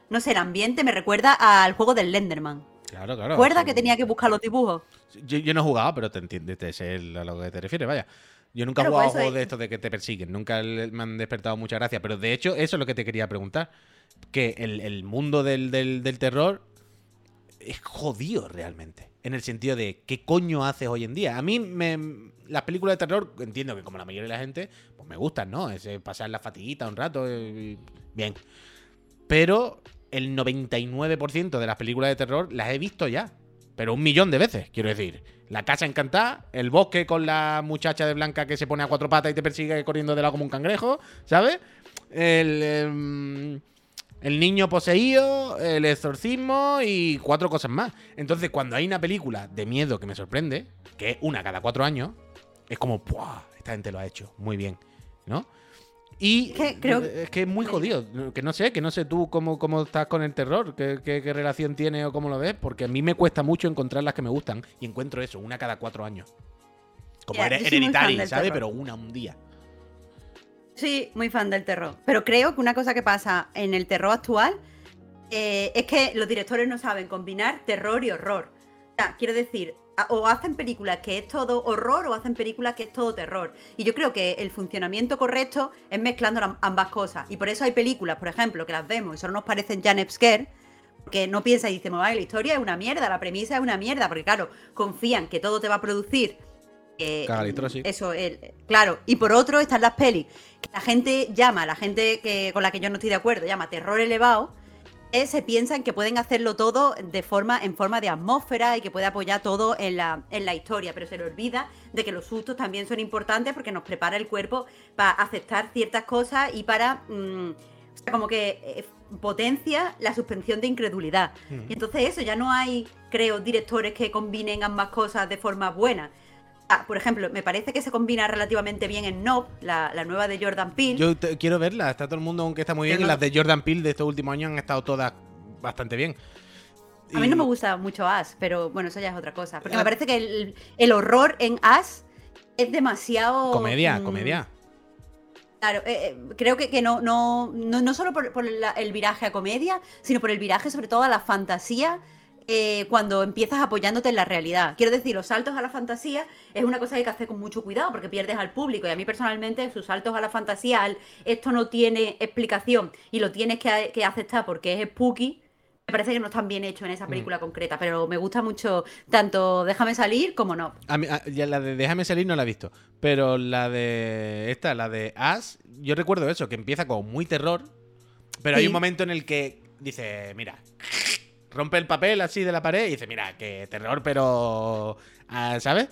no sé, el ambiente, me recuerda al juego del Lenderman. Claro, claro. ¿Recuerdas sí. que tenía que buscar los dibujos? Yo, yo no he jugado, pero te entiendes, te sé a lo que te refieres, vaya. Yo nunca he jugado juegos de es. estos de que te persiguen, nunca me han despertado mucha gracia, pero de hecho eso es lo que te quería preguntar. Que el, el mundo del, del- del terror es jodido realmente, en el sentido de qué coño haces hoy en día. A mí me, las películas de terror, entiendo que como la mayoría de la gente, pues me gustan, ¿no? Ese pasar la fatiguita un rato, y- bien. Pero el 99% de las películas de terror las he visto ya. Pero un millón de veces, quiero decir. La casa encantada, el bosque con la muchacha de blanca que se pone a cuatro patas y te persigue corriendo de lado como un cangrejo, ¿sabes? El, em, el niño poseído, el exorcismo y cuatro cosas más. Entonces, cuando hay una película de miedo que me sorprende, que es una cada cuatro años, es como, ¡buah! Esta gente lo ha hecho muy bien, ¿no? Y Es que creo- es que es muy jodido. Que no sé, que no sé tú cómo, cómo estás con el terror, qué, qué- qué relación tiene o cómo lo ves, porque a mí me cuesta mucho encontrar las que me gustan y encuentro eso, una cada cuatro años. Como Mira, Here- yo soy muy fan Hereditary, del ¿sabes? terror. Pero una un día. Sí, muy fan del terror. Pero creo que una cosa que pasa en el terror actual eh, es que los directores no saben combinar terror y horror. O sea, quiero decir, o hacen películas que es todo horror o hacen películas que es todo terror. Y yo creo que el funcionamiento correcto es mezclando am- ambas cosas. Y por eso hay películas, por ejemplo, que las vemos y solo nos parecen Jan Scare, que no piensa y dice, "Ay, la historia es una mierda, la premisa es una mierda, porque claro, confían que todo te va a producir. Eh, sí. Eso, el- claro. Y por otro están las pelis, que la gente llama, la gente que, con la que yo no estoy de acuerdo, llama terror elevado, eh, se piensan que pueden hacerlo todo de forma, en forma de atmósfera y que puede apoyar todo en la, en la historia, pero se le olvida de que los sustos también son importantes porque nos prepara el cuerpo para aceptar ciertas cosas y para mm, o sea, como que eh, potencia la suspensión de incredulidad. Mm. Y entonces eso, ya no hay, creo, directores que combinen ambas cosas de forma buena. Ah, por ejemplo, me parece que se combina relativamente bien en Nob, la, la nueva de Jordan Peele. Yo te- quiero verla, está todo el mundo aunque está muy bien y no- las de Jordan Peele de estos últimos años han estado todas bastante bien. A mí no me gusta mucho As, pero bueno, eso ya es otra cosa. Porque Ah. me parece que el, el horror en As es demasiado. Comedia, mm, comedia. Claro, eh, eh, creo que, que no, no, no, no solo por, por la- el viraje a comedia, sino por el viraje sobre todo a la fantasía eh, cuando empiezas apoyándote en la realidad. Quiero decir, los saltos a la fantasía es una cosa que hay que hacer con mucho cuidado porque pierdes al público. Y a mí personalmente, sus saltos a la fantasía, al esto no tiene explicación y lo tienes que, que aceptar porque es spooky, me parece que no están bien hechos en esa película concreta, pero me gusta mucho tanto Déjame salir como no. A mí- a- ya la de Déjame salir no la he visto, pero la de esta, la de As, yo recuerdo eso, que empieza como muy terror, pero hay un momento en el que dice, mira, rompe el papel así de la pared y dice, mira, que terror, pero, ah, ¿sabes?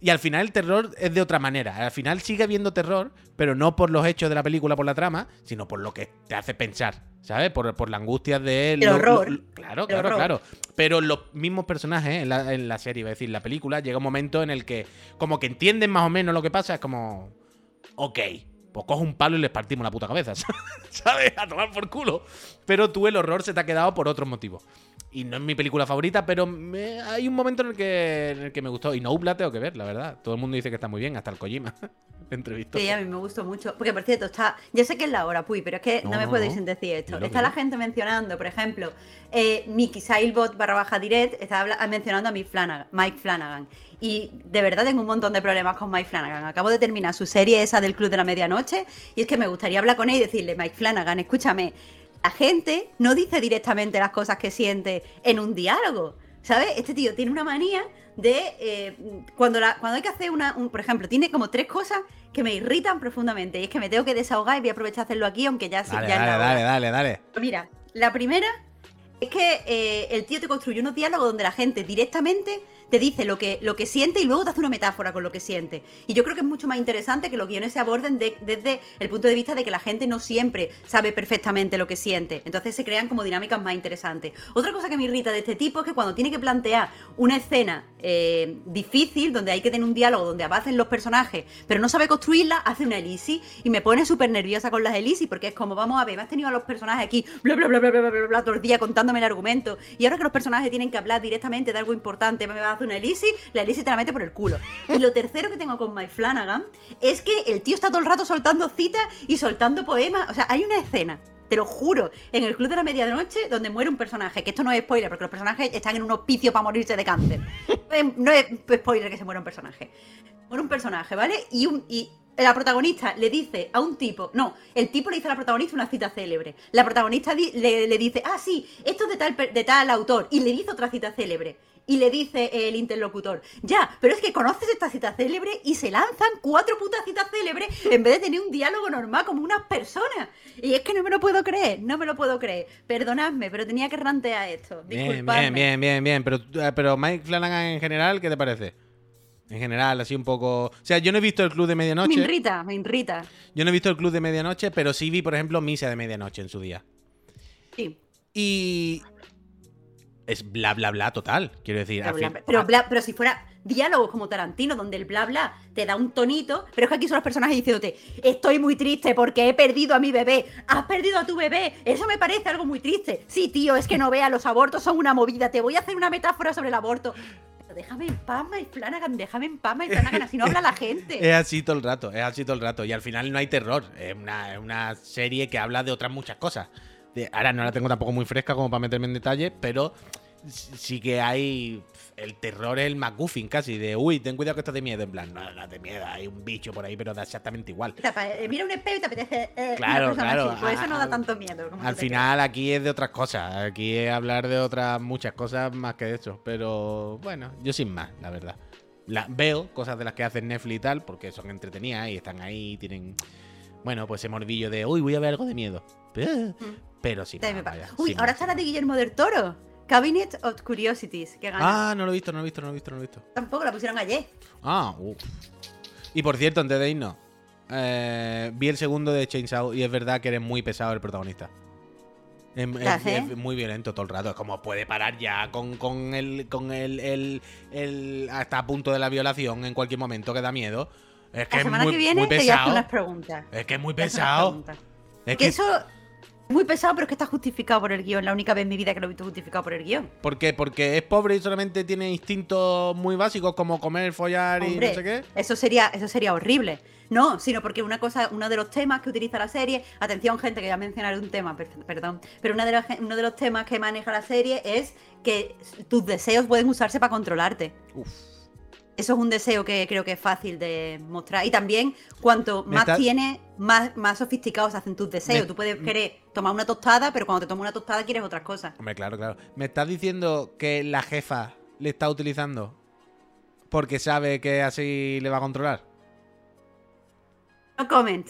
Y al final el terror es de otra manera. Al final sigue habiendo terror, pero no por los hechos de la película, por la trama, sino por lo que te hace pensar, ¿sabes? Por, por la angustia de... El lo- horror. lo- claro, El claro, horror. claro. Pero los mismos personajes en la, en la serie, es decir, la película, llega un momento en el que como que entienden más o menos lo que pasa, es como... Ok, pues cojo un palo y les partimos la puta cabeza, ¿sabes? A tomar por culo. Pero tú el horror se te ha quedado por otros motivos. Y no es mi película favorita, pero me- hay un momento en el, que, en el que me gustó. Y no la tengo que ver, la verdad. Todo el mundo dice que está muy bien, hasta el Kojima. Entrevistó. Sí, a mí me gustó mucho. Porque, por cierto, está. Yo sé que es la hora, Puy, pero es que no, No, me no, puedo ir no. sin decir esto. Está la gente mencionando, por ejemplo, eh, Mickey Sailbot barra baja direct está mencionando a Mike Flanagan, Mike Flanagan. Y de verdad tengo un montón de problemas con Mike Flanagan. Acabo de terminar su serie esa del Club de la Medianoche y es que me gustaría hablar con él y decirle, Mike Flanagan, escúchame, la gente no dice directamente las cosas que siente en un diálogo. ¿Sabes? Este tío tiene una manía de eh, cuando, la, cuando hay que hacer una, un- por ejemplo, tiene como tres cosas que me irritan profundamente. Y es que me tengo que desahogar y voy a aprovechar a hacerlo aquí, aunque ya, se- Dale, ya dale, dale, dale, dale. Mira, la primera es que eh, el tío te construye unos diálogos donde la gente directamente te dice lo que, lo que siente y luego te hace una metáfora con lo que siente. Y yo creo que es mucho más interesante que los guiones se aborden desde el punto de vista de que la gente no siempre sabe perfectamente lo que siente. Entonces se crean como dinámicas más interesantes. Otra cosa que me irrita de este tipo es que cuando tiene que plantear una escena eh, difícil, donde hay que tener un diálogo, donde avancen los personajes, pero no sabe construirla, hace una elisi y me pone súper nerviosa con las elisis porque es como, vamos a ver, me has tenido a los personajes aquí, bla, bla, bla, bla, bla, bla, bla, todo el día contándome el argumento, y ahora que los personajes tienen que hablar directamente de algo importante, me va a hacer una elisi, la elisi te la mete por el culo. Y lo tercero que tengo con Mike Flanagan es que el tío está todo el rato soltando citas y soltando poemas, o sea, hay una escena te lo juro, en el Club de la Medianoche, donde muere un personaje, que esto no es spoiler, porque los personajes están en un hospicio para morirse de cáncer. No es, spoiler que se muera un personaje. Muere un personaje, ¿vale? Y, un, y la protagonista le dice a un tipo, no, el tipo le dice a la protagonista una cita célebre. La protagonista le, dice, ah, sí, esto es de tal, de tal autor, y le dice otra cita célebre. Y le dice el interlocutor, ya, pero es que conoces esta cita célebre y se lanzan cuatro putas citas célebres en vez de tener un diálogo normal como unas personas. Y es que no me lo puedo creer, no me lo puedo creer. Perdonadme, pero tenía que rantear esto. Bien, Disculpadme. bien, bien, bien, bien. Pero, eh, pero Mike Flanagan en general, ¿qué te parece? En general, así un poco. O sea, yo no he visto el club de Me medianoche. irrita, me irrita. Yo no he visto el club de medianoche, pero sí vi, por ejemplo, Misa de medianoche en su día. Sí. Y. Es bla bla bla total. Quiero decir. Pero, bla- pero, bla- pero si fuera diálogos como Tarantino, donde el bla bla te da un tonito, pero es que aquí son los personajes diciéndote, estoy muy triste porque he perdido a mi bebé, has perdido a tu bebé, eso me parece algo muy triste. Sí, tío, es que no veas, los abortos son una movida, te voy a hacer una metáfora sobre el aborto. Pero déjame en paz, Mike Flanagan, déjame en paz, Mike Flanagan, así no habla la gente. Es así todo el rato, es así todo el rato. Y al final no hay terror. Es una, es una serie que habla de otras muchas cosas. Ahora no la tengo tampoco muy fresca como para meterme en detalle, pero sí que hay. El terror es el McGuffin casi, de uy, ten cuidado que esto es de miedo. En plan, no, no de miedo, hay un bicho por ahí, pero da exactamente igual. Te eh, Mira un espejo y te apetece. eh, Claro, una claro, así, Pues eso no da tanto miedo. como Al te final aquí es de otras cosas, aquí es hablar de otras muchas cosas más que de eso. Pero bueno, yo sin más, la verdad. La, veo cosas de las que hacen Netflix y tal, porque son entretenidas y están ahí, tienen, bueno, pues ese mordillo de, uy, voy a ver algo de miedo. Pero, pero vaya, Uy, sin ahora está la de. Guillermo del Toro. Cabinet of Curiosities, que gana. Ah, no lo he visto, no lo he visto, no lo he visto, no lo he visto. Tampoco la pusieron ayer. Ah, uh. Y por cierto, antes de irnos, eh, vi el segundo de Chainsaw y es verdad que eres muy pesado el protagonista. Es, es- es muy violento todo el rato. Es como puede parar ya con, con el. con el, el, el- hasta a punto de la violación en cualquier momento que da miedo. Es que La es semana muy, que viene muy te voy a hacer pesado. unas preguntas. Es que es muy pesado. Es Que que eso Muy pesado, pero es que está justificado por el guion. La única vez en mi vida que lo he visto justificado por el guion. ¿Por qué? Porque es pobre y solamente tiene instintos muy básicos como comer, follar y no sé qué. Eso sería, eso sería horrible. No, sino porque una cosa, uno de los temas que utiliza la serie, atención gente que ya mencionaré un tema, per- perdón, pero una de las- uno de los temas que maneja la serie es que tus deseos pueden usarse para controlarte. Uf. Eso es un deseo que creo que es fácil de mostrar. Y también, cuanto más está- tienes, más, más sofisticados se hacen tus deseos. Me- Tú puedes querer tomar una tostada, pero cuando te tomas una tostada quieres otras cosas. Hombre, claro, claro. ¿Me estás diciendo que la jefa le está utilizando porque sabe que así le va a controlar? No comment.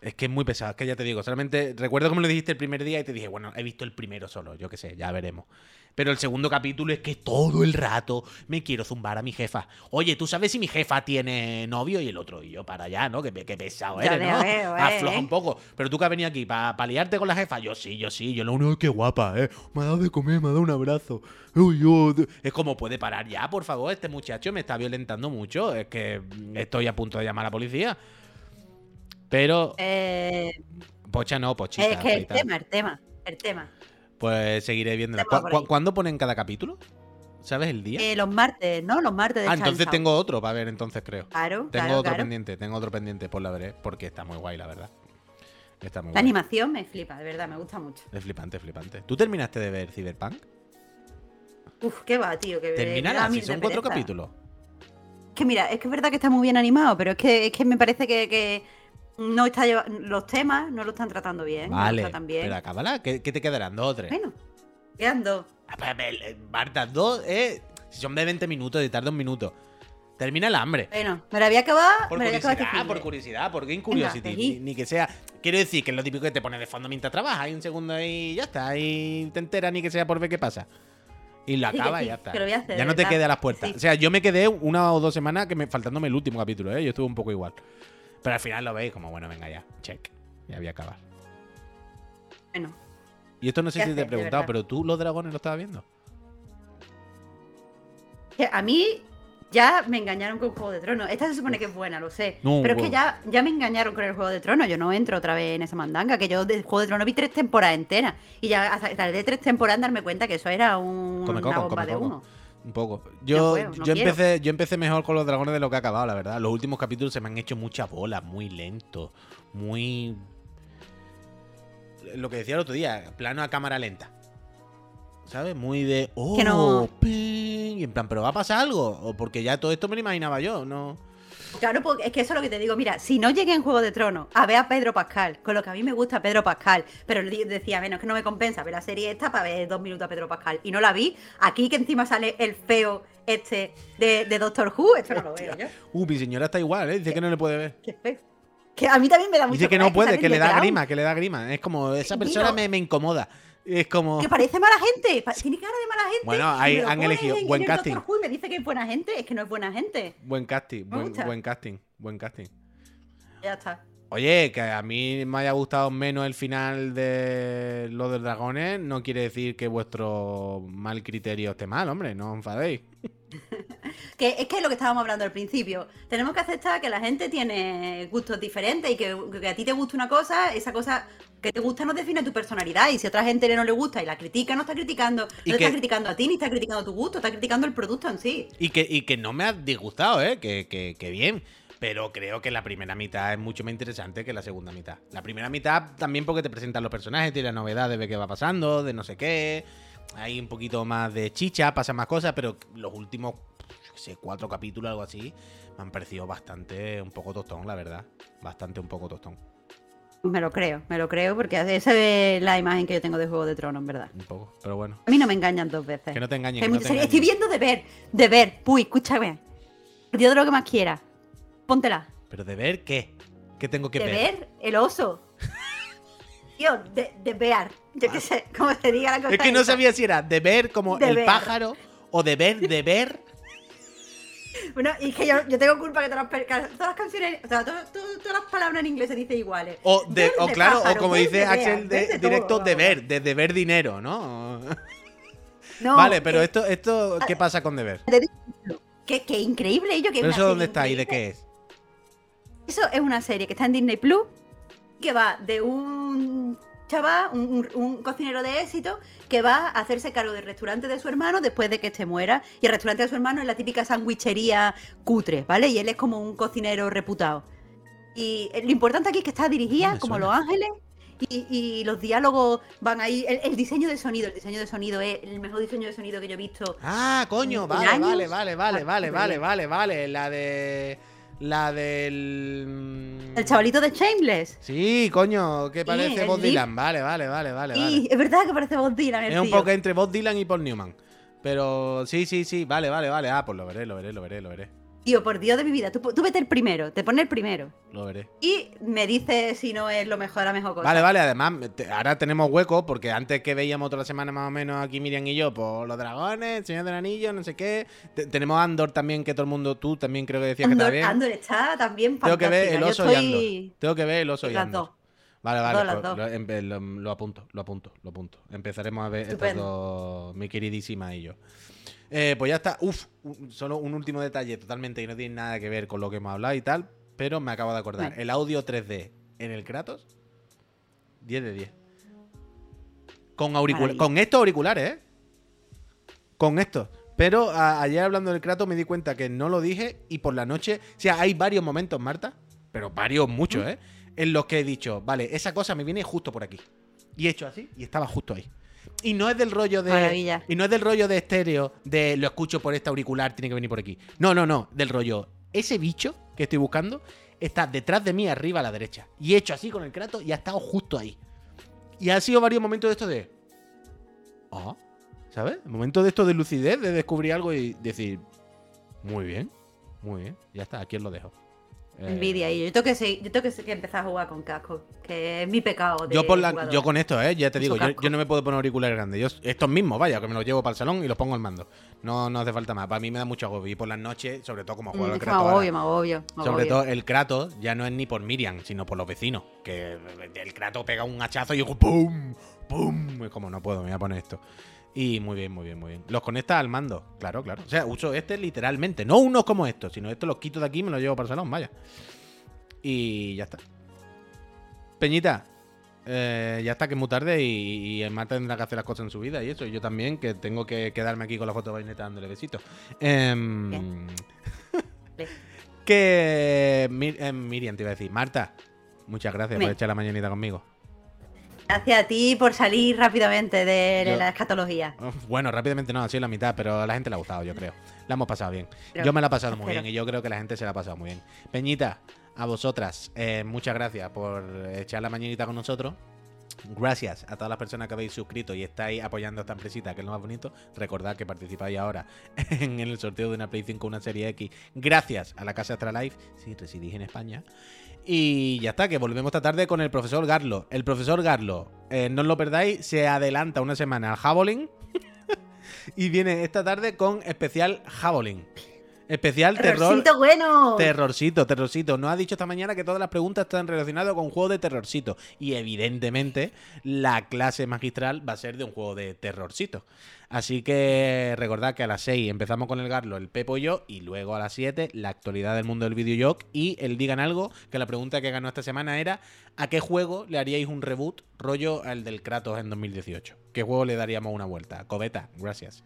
Es que es muy pesado, es que ya te digo, solamente recuerdo me lo dijiste el primer día y te dije, bueno, he visto el primero solo, yo qué sé, ya veremos. Pero el segundo capítulo es que todo el rato me quiero zumbar a mi jefa. Oye, ¿tú sabes si mi jefa tiene novio? Y el otro, y yo para allá, ¿no? Que pesado eres, ¿no? veo, eh. Afloja un poco. Pero tú que has venido aquí para liarte con la jefa, yo sí, yo sí, yo lo único que guapa, ¿eh? Me ha dado de comer, me ha dado un abrazo. Uy, yo- Es como, puede parar ya, por favor, este muchacho me está violentando mucho. Es que estoy a punto de llamar a la policía. Pero, Eh, pocha no, pochita. es que el tema, el tema, el tema. Pues seguiré. Tema ¿Cu-. ¿Cuándo ponen cada capítulo? ¿Sabes el día? Eh, los martes, ¿no? Los martes de ah, entonces tengo otro para ver, entonces creo. Claro, Tengo claro, otro claro. pendiente, tengo otro pendiente, pues la veré, porque está muy guay, la verdad. Está muy La guay. animación me flipa, de verdad, me gusta mucho. Es flipante, flipante. ¿Tú terminaste de ver Cyberpunk? Uf, qué va, tío. Que mil si son cuatro pereza. capítulos. Que mira, es que es verdad que está muy bien animado, pero es que, es que me parece que, que no está los temas no lo están tratando bien. Vale, bien. pero acábala. ¿Qué, qué te quedarán? ¿Dos o tres? Bueno, quedan dos. Ah, pues, eh, Marta, dos, eh. Si son de 20 minutos y tarda un minuto. Termina el hambre. Bueno, me la voy a acabar. Por me este curiosidad, fin por de. curiosidad, por Game Curiosity. Ni, ni que sea. Quiero decir que es lo típico que te pone de fondo mientras trabajas. Hay un segundo y ya está. Y te enteras ni que sea por ver qué pasa. Y lo Sí, acaba y ya está. hacer, ya de no te quede a las puertas. Sí. O sea, yo me quedé una o dos semanas que me, faltándome el último capítulo, ¿eh? Yo estuve un poco igual. Pero al final lo veis como, bueno, venga ya. Check. Ya voy a acabar. Bueno, Y esto no sé ¿Qué si te he de preguntado, pero tú los dragones lo estabas viendo. a mí ya me engañaron con Juego de Tronos. Esta se supone que es buena, lo sé. No, pero es que ya, ya me engañaron con el Juego de Tronos. Yo no entro otra vez en esa mandanga. Que yo del Juego de Tronos vi tres temporadas enteras. Y ya hasta tardé tres temporadas en darme cuenta que eso era un, Come una coco, bomba come de coco. humo. Un poco. Yo, puedo, no yo, quiero. empecé, yo empecé mejor con los dragones de lo que ha acabado, la verdad. Los últimos capítulos se me han hecho mucha bola, muy lento, muy. Lo que decía el otro día, plano a cámara lenta. ¿Sabes? Muy de. Oh, Que no- ping", Y en plan, ¿pero va a pasar algo? O porque ya todo esto me lo imaginaba yo, ¿no? Claro, porque es que eso es lo que te digo. Mira, si no llegué en Juego de Tronos a ver a Pedro Pascal, con lo que a mí me gusta Pedro Pascal, pero decía, bueno, es que no me compensa ver la serie esta para ver dos minutos a Pedro Pascal. Y no la vi. Aquí que encima sale el feo este de, de Doctor Who, esto no lo veo yo. Uh, mi señora está igual, ¿eh? Dice que no le puede ver. Qué feo. Que a mí también me da mucho Dice que no puede, salen que le da grima, que le da grima. Es como, esa persona me, me incomoda. Es como. Que parece mala gente. Tiene cara de mala gente. Bueno, ahí han elegido en- buen en casting. Doctor Who y me dice que es buena gente. Es que no es buena gente. Buen casting, buen, casting, buen casting. Ya está. Oye, que a mí me haya gustado menos el final de Los de Dragones no quiere decir que vuestro mal criterio esté mal, hombre, no os enfadéis. Que es que es lo que estábamos hablando al principio. Tenemos que aceptar que la gente tiene gustos diferentes y que, que a ti te gusta una cosa, esa cosa que te gusta no define tu personalidad. Y si a otra gente no le gusta y la critica, no está criticando, no Y te que- está criticando a ti ni está criticando tu gusto, está criticando el producto en sí. Y que, y que no me ha disgustado, ¿eh? Que, que- que bien. Pero creo que la primera mitad es mucho más interesante que la segunda mitad. La primera mitad también porque te presentan los personajes, tiene la novedad de ver qué va pasando, de no sé qué. Hay un poquito más de chicha, pasan más cosas, pero los últimos, sé, cuatro capítulos, algo así, me han parecido bastante, un poco tostón, la verdad. Bastante un poco tostón. Me lo creo, me lo creo, porque esa es la imagen que yo tengo de Juego de Tronos, en verdad. Un poco, pero bueno. A mí no me engañan dos veces. Que no te engañen. Que no te series- Estoy engañen. viendo de ver, de ver. Puy, escúchame. Dios de lo que más quieras. Póntela. ¿Pero de ver qué? ¿Qué tengo que de ver? ver el oso. Tío, de, de ver. Yo qué sé, cómo se diga la cosa. Es que no sabía si era de ver como De el ver. pájaro o de ver, de ver. Bueno, y es que yo, yo tengo culpa que todas las, todas las canciones, o sea, todas, todas- todas las palabras en inglés se dicen iguales. O, de, o claro, pájaro, o como dice Axel, de, directo todo, de deber dinero, ¿no? No, vale, pero que- esto, esto, ¿qué pasa con deber? Que, que increíble ello que ¿Pero eso dónde está y de increíble. qué es? Eso es una serie que está en Disney Plus, que va de un chaval, un, un- un cocinero de éxito, que va a hacerse cargo del restaurante de su hermano después de que este muera. Y el restaurante de su hermano es la típica sandwichería cutre, ¿vale? Y él es como un cocinero reputado. Y lo importante aquí es que está dirigida como. Los Ángeles. Y, y los diálogos van ahí. El, el diseño de sonido, el diseño de sonido es el mejor diseño de sonido que yo he visto. Ah, coño, ¿En vale, vale, vale, vale, Ah, vale, vale, bien. vale, vale. La de. La del. mm, El chavalito de Shameless. Sí, coño, que parece el Bob. Dylan. Vale, vale, vale, vale. vale. Y es verdad que parece Bob Dylan. El Es un tío. poco entre Bob Dylan y Paul Newman. Pero sí, sí, sí, vale, vale, vale. Ah, pues lo veré, lo veré, lo veré, lo veré. Tío, por Dios de mi vida, tú, tú vete el primero, te pone el primero. Lo veré. Y me dice si no es lo mejor, la mejor cosa. Vale, vale, además, te- ahora tenemos hueco, porque antes que veíamos otra semana más o menos aquí Miriam y yo, por los dragones, el Señor del Anillo, no sé qué. Te- tenemos Andor también, que todo el mundo, tú también creo que decías que está Andor. Andor está también Tengo que ver el oso Yo y estoy- Andor. Tengo que ver el oso y Las Andor. dos. Vale, vale, dos, pues lo, lo- lo apunto, lo apunto, lo apunto. Empezaremos a ver Estupendo. dos, mi queridísima y yo. Eh, pues ya está. Uf, solo un último detalle totalmente que no tiene nada que ver con lo que hemos hablado y tal, pero me acabo de acordar. Vale. El audio 3D en el Kratos, 10 de 10. Con, auricula- con estos auriculares, ¿eh? Con estos. Pero ayer hablando del Kratos me di cuenta que no lo dije y por la noche. O sea, hay varios momentos, Marta, pero varios, muchos, ¿eh? En los que he dicho, vale, esa cosa me viene justo por aquí. Y he hecho así y estaba justo ahí. Y no es del rollo de. Maravilla. Y no es del rollo de estéreo, de lo escucho por este auricular, tiene que venir por aquí. No, no, no. Del rollo. Ese bicho que estoy buscando está detrás de mí, arriba a la derecha. Y he hecho así con el Kratos y ha estado justo ahí. Y ha sido varios momentos de esto de. Ah, ¿sabes? Momentos de esto de lucidez, de descubrir algo y decir. Muy bien, muy bien. Ya está, aquí os lo dejo. Eh, Envidia. Y yo tengo, que, seguir- yo tengo que, empezar a jugar con casco, que es mi pecado. De Yo, por la- yo con esto, ¿eh? ya te digo, yo, yo no me puedo poner auriculares grandes. Yo, estos mismos, vaya, que me los llevo para el salón y los pongo al mando. No, no hace falta más. Para mí me da mucho agobio. Y por las noches, sobre todo como juego Mm, al Kratos. me agobio, me agobio. me Sobre todo el Kratos ya no es ni por Miriam, sino por los vecinos. Que el Kratos pega un hachazo y yo ¡pum! ¡pum! Es como, no puedo, me voy a poner esto. Y muy bien, muy bien, muy bien. Los conectas al mando, claro, claro. O sea, uso este literalmente. No unos como estos, sino estos los quito de aquí y me los llevo para el salón, vaya. Y ya está. Peñita, eh, ya está que es muy tarde y, y el Marta tendrá que hacer las cosas en su vida y eso. Y yo también, que tengo que quedarme aquí con la foto de dándole besitos. Em, Bien. que Mir- eh, Miriam te iba a decir, Marta, muchas gracias por echar la mañanita conmigo. Gracias a ti por salir rápidamente de, Yo- la escatología. Bueno, rápidamente no, ha sido la mitad, pero a la gente le ha gustado, yo creo. La hemos pasado bien. Yo me la he pasado muy bien y yo creo que la gente se la ha pasado muy bien. Peñita, a vosotras, eh, muchas gracias por echar la mañanita con nosotros. Gracias a todas las personas que habéis suscrito y estáis apoyando esta empresita, que es lo más bonito. Recordad que participáis ahora en el sorteo de una Play 5, una serie X, gracias a la Casa Astralife, si residís en España. Y ya está, que volvemos esta tarde con el profesor Garlo. El profesor Garlo, eh, no os lo perdáis, se adelanta una semana al Javelin y viene esta tarde con especial Javelin. Especial terror. ¡Terrorcito bueno! Terrorcito, terrorcito. Nos ha dicho esta mañana que todas las preguntas están relacionadas con un juego de terrorcito. Y evidentemente la clase magistral va a ser de un juego de terrorcito. Así que recordad que a las 6 empezamos con el Garlo, el Pepo y yo. Y luego a las 7 la actualidad del mundo del videojuego. Y el Digan Algo, que la pregunta que ganó esta semana era ¿a qué juego le haríais un reboot rollo al del Kratos en 2018? ¿Qué juego le daríamos una vuelta? Cobeta, gracias.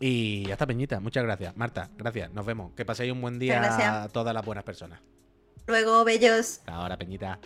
Y ya está, Peñita. Muchas gracias. Marta, gracias. Nos vemos. Que paséis un buen día gracias. a todas las buenas personas. Luego, bellos. Hasta ahora, Peñita.